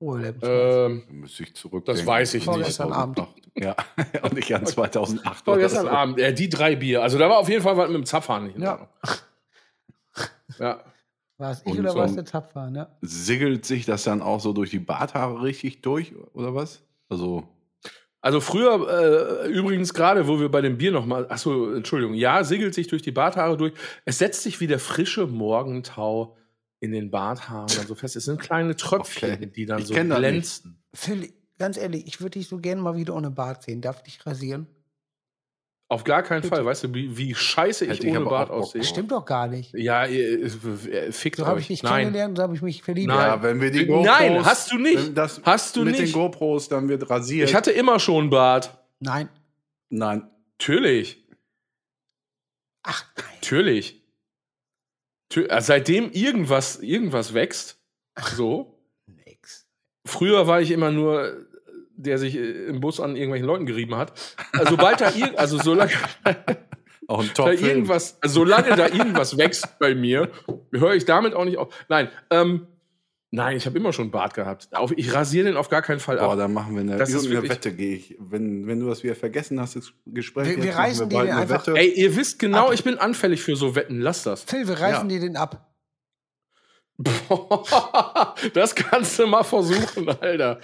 Ähm, Da müsste ich zurück. Das weiß ich nicht. Vorgestern Abend. Ja, und nicht an 2008. war oder gestern so. Abend, äh, die drei Bier. Also da war auf jeden Fall was mit dem Zapfhahn Ja. Ja. War es ich und oder so war es der Zapfer? Ne? Siggelt sich das dann auch so durch die Barthaare richtig durch, oder was? Also, Also früher, äh, übrigens gerade, wo wir bei dem Bier nochmal, achso, Entschuldigung, ja, siggelt sich durch die Barthaare durch. Es setzt sich wie der frische Morgentau in den Barthaaren dann so fest. Es sind kleine Tröpfchen, Okay. die dann Ich so glänzen. Phil, ganz ehrlich, ich würde dich so gerne mal wieder ohne Bart sehen. Darf ich dich rasieren? Auf gar keinen Fall, weißt du, wie, wie scheiße ich ich ohne Bart aussehe? drauf. Stimmt doch gar nicht. Ja, ihr, ihr, fickt So habe ich euch. dich Nein. kennengelernt, so habe ich mich verliebt. Nein. ja, wenn wir die Nein, GoPros. hast du nicht. Das Hast du mit nicht. den GoPros, dann wird rasiert. Ich hatte immer schon Bart. Nein. Nein. Natürlich. Ach nein. Natürlich. Äh, Seitdem irgendwas, irgendwas wächst, so. Nix. Früher war ich immer nur, äh, der sich äh, im Bus an irgendwelchen Leuten gerieben hat. Also, sobald da ir also solange Auch ein da irgendwas, solange da irgendwas wächst bei mir, höre ich damit auch nicht auf. Nein, ähm, nein, ich habe immer schon Bart gehabt. Auf, ich rasiere den auf gar keinen Fall Boah, ab. dann machen wir eine, Das ist wirklich- Wette, gehe ich. Wenn, wenn du das wieder vergessen hast, das Gespräch. Wir- wir reißen die bald den eine einfach- Wette. Ey, ihr wisst genau, Ab. ich bin anfällig für so Wetten. Lass das. Phil, wir reißen Ja. dir den ab. Das kannst du mal versuchen, Alter.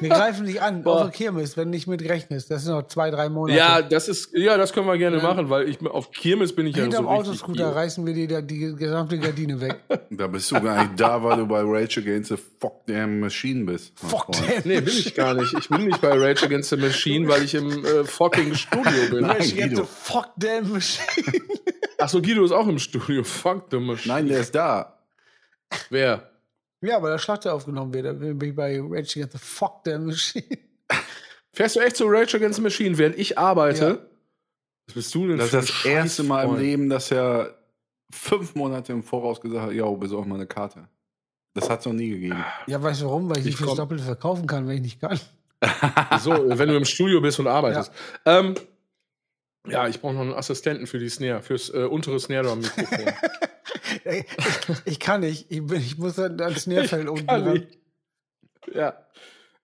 Wir greifen dich an, Boah. auf der Kirmes, wenn du nicht mit rechnest. Das sind noch zwei, drei Monate. Ja, das ist, ja, das können wir gerne Ja. machen, weil ich auf Kirmes bin ich ja Hinterm so richtig. Autoscooter viel. reißen wir dir da die gesamte Gardine weg. Da bist du gar nicht da, weil du bei Rage Against the Fuck Damn Machine bist. Fuck damn. Nee, bin ich gar nicht. Ich bin nicht bei Rage Against the Machine, weil ich im äh, fucking Studio bin. Nein, Rage Against the Fuck damn machine. Achso, Guido ist auch im Studio. Fuck the Machine. Nein, der ist da. Wer? Ja, aber der Schlachter aufgenommen wird. Da bin ich bei Rage Against the Fuck damn machine. Fährst du echt zu Rage Against the Machine, während ich arbeite? Ja. Was bist du denn Das ist das erste Mal im? Leben, dass er fünf Monate im Voraus gesagt hat, ja, besorg mal eine Karte. Das hat es noch nie gegeben. Ja, weißt du warum? Weil ich, Ich nicht fürs Doppelte verkaufen kann, wenn ich nicht kann. So, wenn du im Studio bist und arbeitest. Ja, ähm, ja ich brauche noch einen Assistenten für die Snare, fürs äh, untere Snare-Drum-Mikrofon. Ey, ich, ich kann nicht. Ich, bin, ich muss dann ans Nährfeld unten ran. Ja.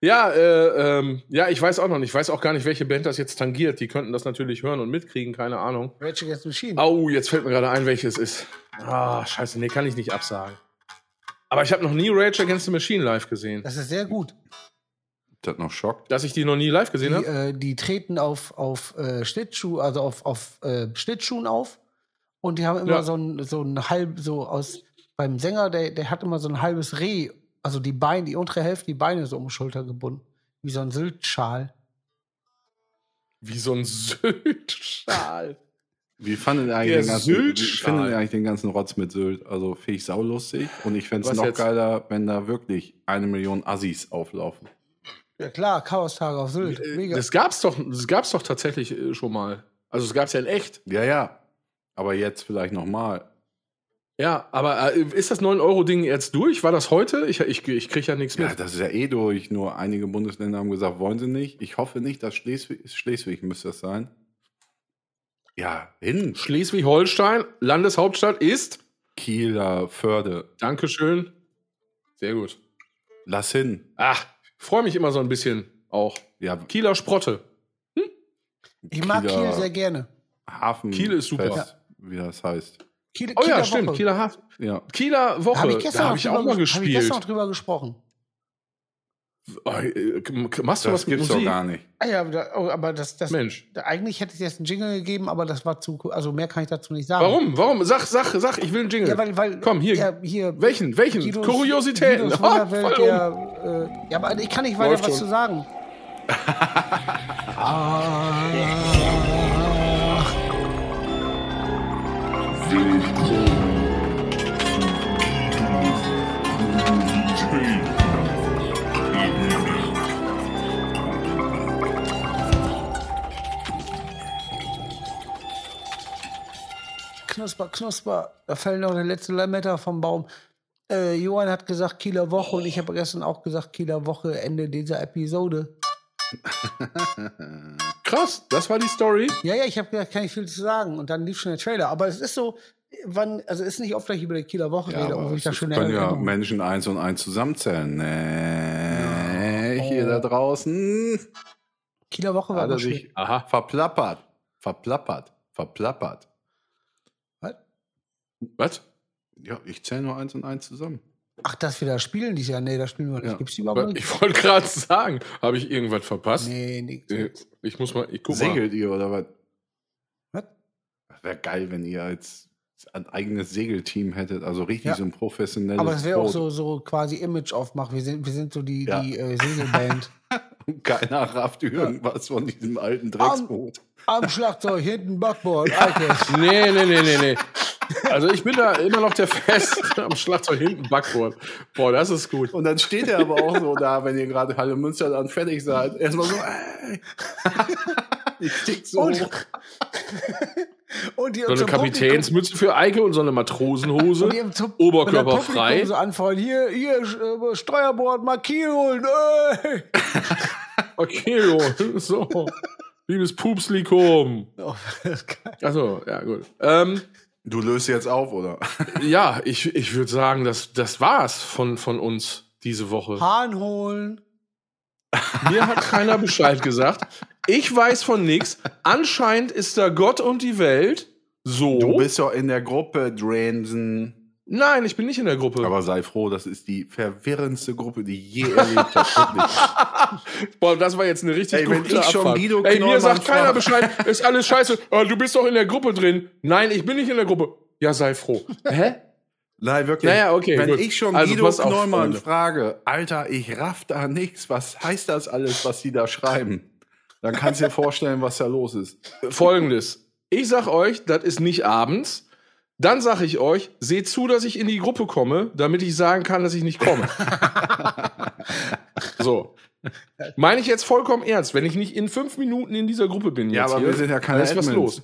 Ja, äh, ähm, ja, ich weiß auch noch nicht. Ich weiß auch gar nicht, welche Band das jetzt tangiert. Die könnten das natürlich hören und mitkriegen, keine Ahnung. Rage Against the Machine. Au, jetzt fällt mir gerade ein, welches ist. Ah, scheiße, nee, kann ich nicht absagen. Aber ich habe noch nie Rage Against the Machine live gesehen. Das ist sehr gut. Das noch schockt. Dass ich die noch nie live gesehen habe? äh, die treten auf, auf äh, Schlittschuh, also auf, auf äh, Schlittschuhen auf. Und die haben immer Ja. so ein, so ein halb, so aus, beim Sänger, der, der hat immer so ein halbes Reh, also die Beine, die untere Hälfte, die Beine so um die Schulter gebunden. Wie so ein Syltschal. Wie so ein Sylt-Schal. Wie fandet ihr eigentlich, den ganzen, findet ihr eigentlich den ganzen Rotz mit Sylt? Also finde ich saulustig. Und ich fände es noch jetzt? geiler, wenn da wirklich eine Million Assis auflaufen. Ja klar, Chaos-Tage auf Sylt. Äh, Mega. Das gab's doch, das gab's doch tatsächlich äh, schon mal. Also es gab's ja in echt. Ja, ja. Aber jetzt vielleicht nochmal. Ja, aber äh, ist das 9-Euro-Ding jetzt durch? War das heute? Ich, ich, ich kriege ja nichts Ja, mit. das ist ja eh durch. Nur einige Bundesländer haben gesagt, wollen sie nicht. Ich hoffe nicht, dass Schleswig, Schleswig müsste das sein. Ja, hin. Schleswig-Holstein, Landeshauptstadt ist. Kieler Förde. Dankeschön. Sehr gut. Lass hin. Ach, freue mich immer so ein bisschen auch. Ja, Kieler Sprotte. ich mag Kieler- Kiel sehr gerne. Hafen. Kiel ist super. Fest, Wie das heißt. Kiel, Oh ja, Kieler stimmt. Woche. Kieler Hafen. Ja. Kieler Woche. Habe ich gestern da habe ich auch mal ges- Hab ich gespielt. gestern noch drüber gesprochen. Oh, äh, machst du Das was gibt's doch gar nicht. Ah ja, da, oh, aber das, das Mensch. da- eigentlich hätte ich jetzt einen Jingle gegeben, aber das war zu, also mehr kann ich dazu nicht sagen. Warum? Warum? Sag, sag, sag, ich will einen Jingle. Ja, weil, weil Komm, hier. Ja, hier Welchen? Welchen? Guidos- Kuriositäten. Guidos Ah, Wunderwelt, voll um. der, äh, ja, aber ich kann nicht weiter Läuft was schon. zu sagen. ah, knusper, knusper. Da fällt noch der letzte Lametta vom Baum. Äh, Johann hat gesagt Kieler Woche und ich habe gestern auch gesagt Kieler Woche Ende dieser Episode. Krass, das war die Story. Ja, ja, ich habe gesagt, kann ich viel zu sagen. Und dann lief schon der Trailer. Aber es ist so, wann, also es ist nicht oft, dass ich über die Kieler Woche Ja, rede, obwohl ich da es schöne können ja Menschen eins und eins zusammenzählen. Nee, hier da draußen Kieler Woche war hat er schön. sich verplappert. Verplappert. Verplappert. Was? Ja, ich zähle nur eins und eins zusammen. Ach, das wir da spielen dieses Jahr? Nee, das spielen wir nicht. Ja. Gibt's die überhaupt nicht? Ich wollte gerade sagen, habe ich irgendwas verpasst? Nee, nix. Äh, Ich muss mal, ich guck mal. Segelt ihr oder was? Was? Wäre geil, wenn ihr als ein eigenes Segelteam hättet, also richtig Ja. so ein professionelles Aber das wäre auch so, so quasi Image aufmachen. Wir sind, wir sind so die, Ja. die äh, Segelband. Keiner rafft irgendwas von diesem alten Drecksboot. Am Schlagzeug, hinten Backboard, Eikes. Nee, nee, nee, nee, nee. Also ich bin da immer noch der Fest am Schlagzeug hinten Backboard. Boah, das ist gut. Und dann steht er aber auch so da, wenn ihr gerade Halle Münster dann fertig seid. Erstmal so, ey. Ich tick so Und, hoch. und die So eine Kapitänsmütze für Eike und so eine Matrosenhose. Und die zum- Oberkörper frei. so anfallen, hier, hier, äh, Steuerbord, Markier holen, ey. Okay, so. Liebes Pupslikum. Oh, das ist geil. Achso, ja, gut. Ähm, Du löst jetzt auf, oder? ja, ich, ich würde sagen, das, das war's von, von uns diese Woche. Hahn holen. Mir hat keiner Bescheid gesagt. Ich weiß von nichts. Anscheinend ist da Gott und die Welt. So. Du bist doch in der Gruppe, Dransen. Nein, ich bin nicht in der Gruppe. Aber sei froh, das ist die verwirrendste Gruppe, die je erlebt. Wirklich. Boah, das war jetzt eine richtig Ey, wenn ich schon Abfahrt. Guido Ey, mir sagt keiner Bescheid. Ist alles scheiße. Oh, du bist doch in der Gruppe drin. Nein, ich bin nicht in der Gruppe. Ja, sei froh. Hä? Nein, wirklich. Naja, okay, Wenn gut. ich schon Also, Guido Freunde. frage, Alter, ich raff da nichts, was heißt das alles, was die da schreiben? Dann kannst du dir vorstellen, was da los ist. Folgendes. Ich sag euch, das ist nicht abends. Dann sag ich euch, seht zu, dass ich in die Gruppe komme, damit ich sagen kann, dass ich nicht komme. so. Meine ich jetzt vollkommen ernst. Wenn ich nicht in fünf Minuten in dieser Gruppe bin, Ja, jetzt aber hier, wir sind ja keine dann ist was Admins. los.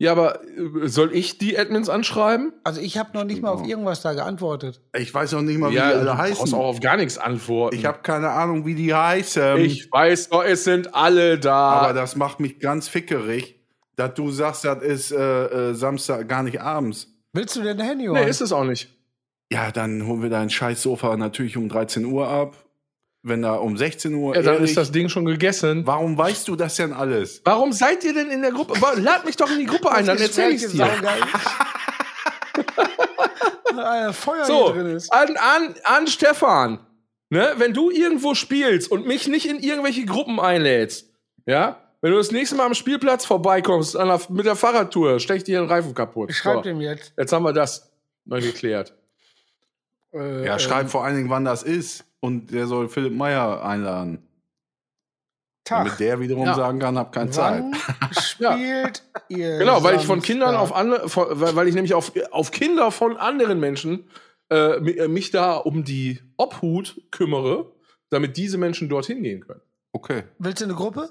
Ja, aber äh, soll ich die Admins anschreiben? Also ich habe noch nicht mal auf irgendwas da geantwortet. Ich weiß auch nicht mal, wie ja, die du alle brauchst heißen. auch auf gar nichts antworten. Ich habe keine Ahnung, wie die heißen. ich weiß doch, es sind alle da. aber das macht mich ganz fickerig, dass du sagst, das ist äh, äh, Samstag gar nicht abends. Willst du denn Handy holen? nee, ist es auch nicht. Ja, dann holen wir dein scheiß Sofa natürlich um 13 Uhr ab. Wenn da um 16 Uhr. Ja, dann ist das Ding schon gegessen. Warum weißt du das denn alles? Warum seid ihr denn in der Gruppe? Lad mich doch in die Gruppe ein, dann erzähl ich's dir. Feuer So, hier drin ist. an, an, an Stefan. Ne, wenn du irgendwo spielst und mich nicht in irgendwelche Gruppen einlädst, ja, wenn du das nächste Mal am Spielplatz vorbeikommst an der, mit der Fahrradtour, stech dir den Reifen kaputt. Ich schreibe So, dem jetzt. jetzt haben wir das mal geklärt. Äh, Ja, ähm, schreib vor allen Dingen, wann das ist. Und der soll Philipp Meyer einladen. Damit Tag. der wiederum Ja. sagen kann, hab keine Zeit. Wann spielt ihr Genau, weil ich von? Kindern auf andere, weil ich nämlich auf, auf Kinder von anderen Menschen äh, äh, mich da um die Obhut kümmere, damit diese Menschen dorthin gehen können. Okay. Willst du eine Gruppe?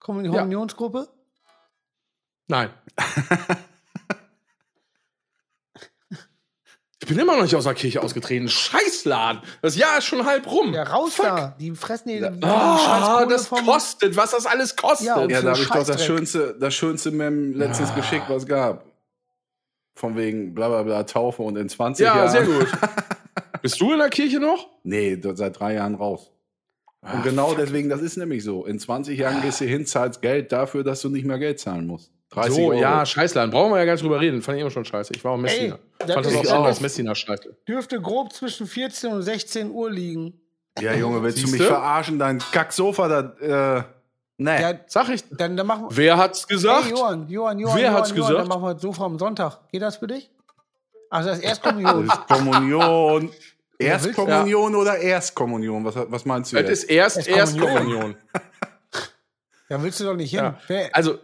Kommun- Ja. Kommunionsgruppe? Nein. ich bin immer noch nicht aus der Kirche ausgetreten. Scheißladen. Das Jahr ist schon halb rum. Ja, raus Fuck. da. Die fressen die, die Ah, Scheißkohle das vom- kostet, was das alles kostet. Ja, und Ja, da habe ich doch das schönste, das schönste Mem letztens Ah. geschickt, was es gab. Von wegen bla bla bla Taufe und in 20 Ja, Jahren. sehr gut. Bist du in der Kirche noch? Nee, seit drei Jahren raus. Ah, Und genau deswegen, das ist nämlich so. In 20 Jahren gehst du hin, zahlst Geld dafür, dass du nicht mehr Geld zahlen musst. 30 So, Euro. ja, Scheißladen. Brauchen wir ja gar nicht drüber reden. Fand ich immer schon scheiße. Ich war auch Messina. Ey, Fand das auch auch- dass Messina scheiße. Dürfte grob zwischen 14 und 16 Uhr liegen. Ja, Junge, willst du Siehste? mich verarschen? Dein Kacksofa da, äh, nee. Ja, Sag ich. dann, dann machen wir. Wer hat's gesagt? Hey, Johann, Johann, Johann. Wer Johann, hat's Johann, gesagt? Dann machen wir das Sofa am Sonntag. Geht das für dich? Also das ist Erstkommunion. Das ist Kommunion. Ja, Erstkommunion oder Erstkommunion? Was, was meinst du Das jetzt? ist erst Erstkommunion. Erstkommunion. da willst du doch nicht hin. Ja. Also,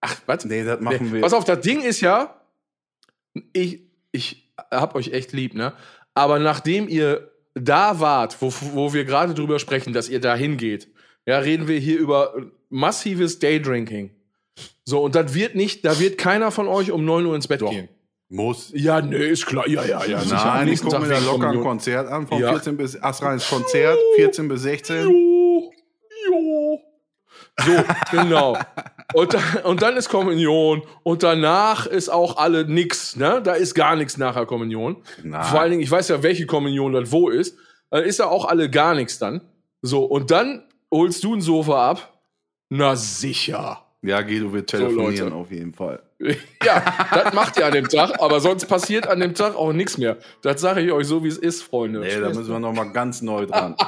ach, was? Nee, das machen Nee. wir. Pass auf, das Ding ist ja, ich, ich hab euch echt lieb, ne? Aber nachdem ihr da wart, wo, wo wir gerade drüber sprechen, dass ihr da hingeht, ja, reden wir hier über massives Daydrinking. So, und das wird nicht, da wird keiner von euch um 9 Uhr ins Bett Doch. gehen. Muss. Ja, nee, ist klar. Ja, ja, ja. Nein, ich gucke mir da locker ein. Konzert an, von Ja. 14 bis, ach, reines Konzert, 14 bis 16. Jo, jo. So, genau. Und, dann- und dann ist Kommunion und danach ist auch alle nix, ne? Da ist gar nichts nachher Kommunion. Nein. Vor allen Dingen, ich weiß ja, welche Kommunion das wo ist. Dann ist ja auch alle gar nichts dann. So, und dann holst du ein Sofa ab. Na sicher. Ja, Guido wird So, telefonieren Leute. auf jeden Fall. Ja, das macht ihr an dem Tag, aber sonst passiert an dem Tag auch nichts mehr. Das sage ich euch so, wie es ist, Freunde. Nee, da müssen wir noch mal ganz neu dran.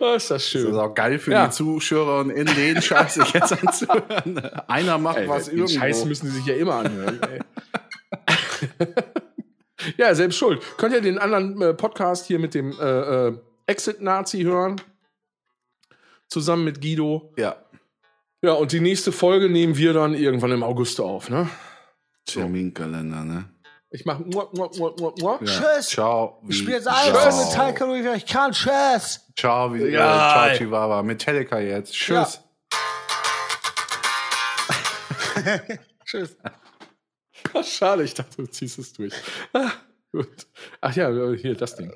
Ah, ist das Das ist schön. auch geil für Ja. die Zuschauer in den Scheiß sich jetzt anzuhören. Einer macht Ey, was den irgendwo. Scheiß müssen sie sich ja immer anhören. Ey. ja, selbst schuld. Könnt ihr den anderen äh, Podcast hier mit dem äh, äh, Exit-Nazi hören? Zusammen mit Guido. Ja. Ja, und die nächste Folge nehmen wir dann irgendwann im August auf, ne? Terminkalender, ne? Ich mach mua, mua, mua, mua, mua. Ja. Tschüss. Ciao. ich spiele jetzt Ciao. alles Metallica durch, weil ich kann. Tschüss. Ciao, wie, Ja. äh, ciao, Chihuahua. Metallica jetzt. Tschüss. Tschüss. Ach, Schade, ich dachte, du ziehst es durch. Ah, gut. Ach ja, hier, das Ding.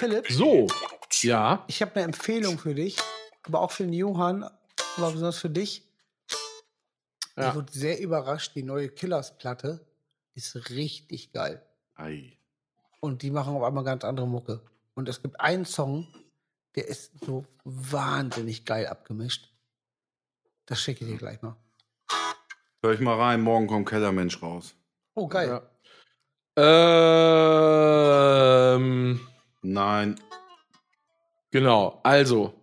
Philipp? So, Produktion. ja. Ich habe eine Empfehlung für dich, aber auch für den Johann, aber besonders für dich. Ja. Ich wurde sehr überrascht. Die neue Killers-Platte ist richtig geil. Ei. Und die machen auf einmal ganz andere Mucke. Und es gibt einen Song, der ist so wahnsinnig geil abgemischt. Das schicke ich dir gleich mal. Hör ich mal rein, morgen kommt Kellermensch raus. Oh, geil. ja. Ähm, Nein. genau, also,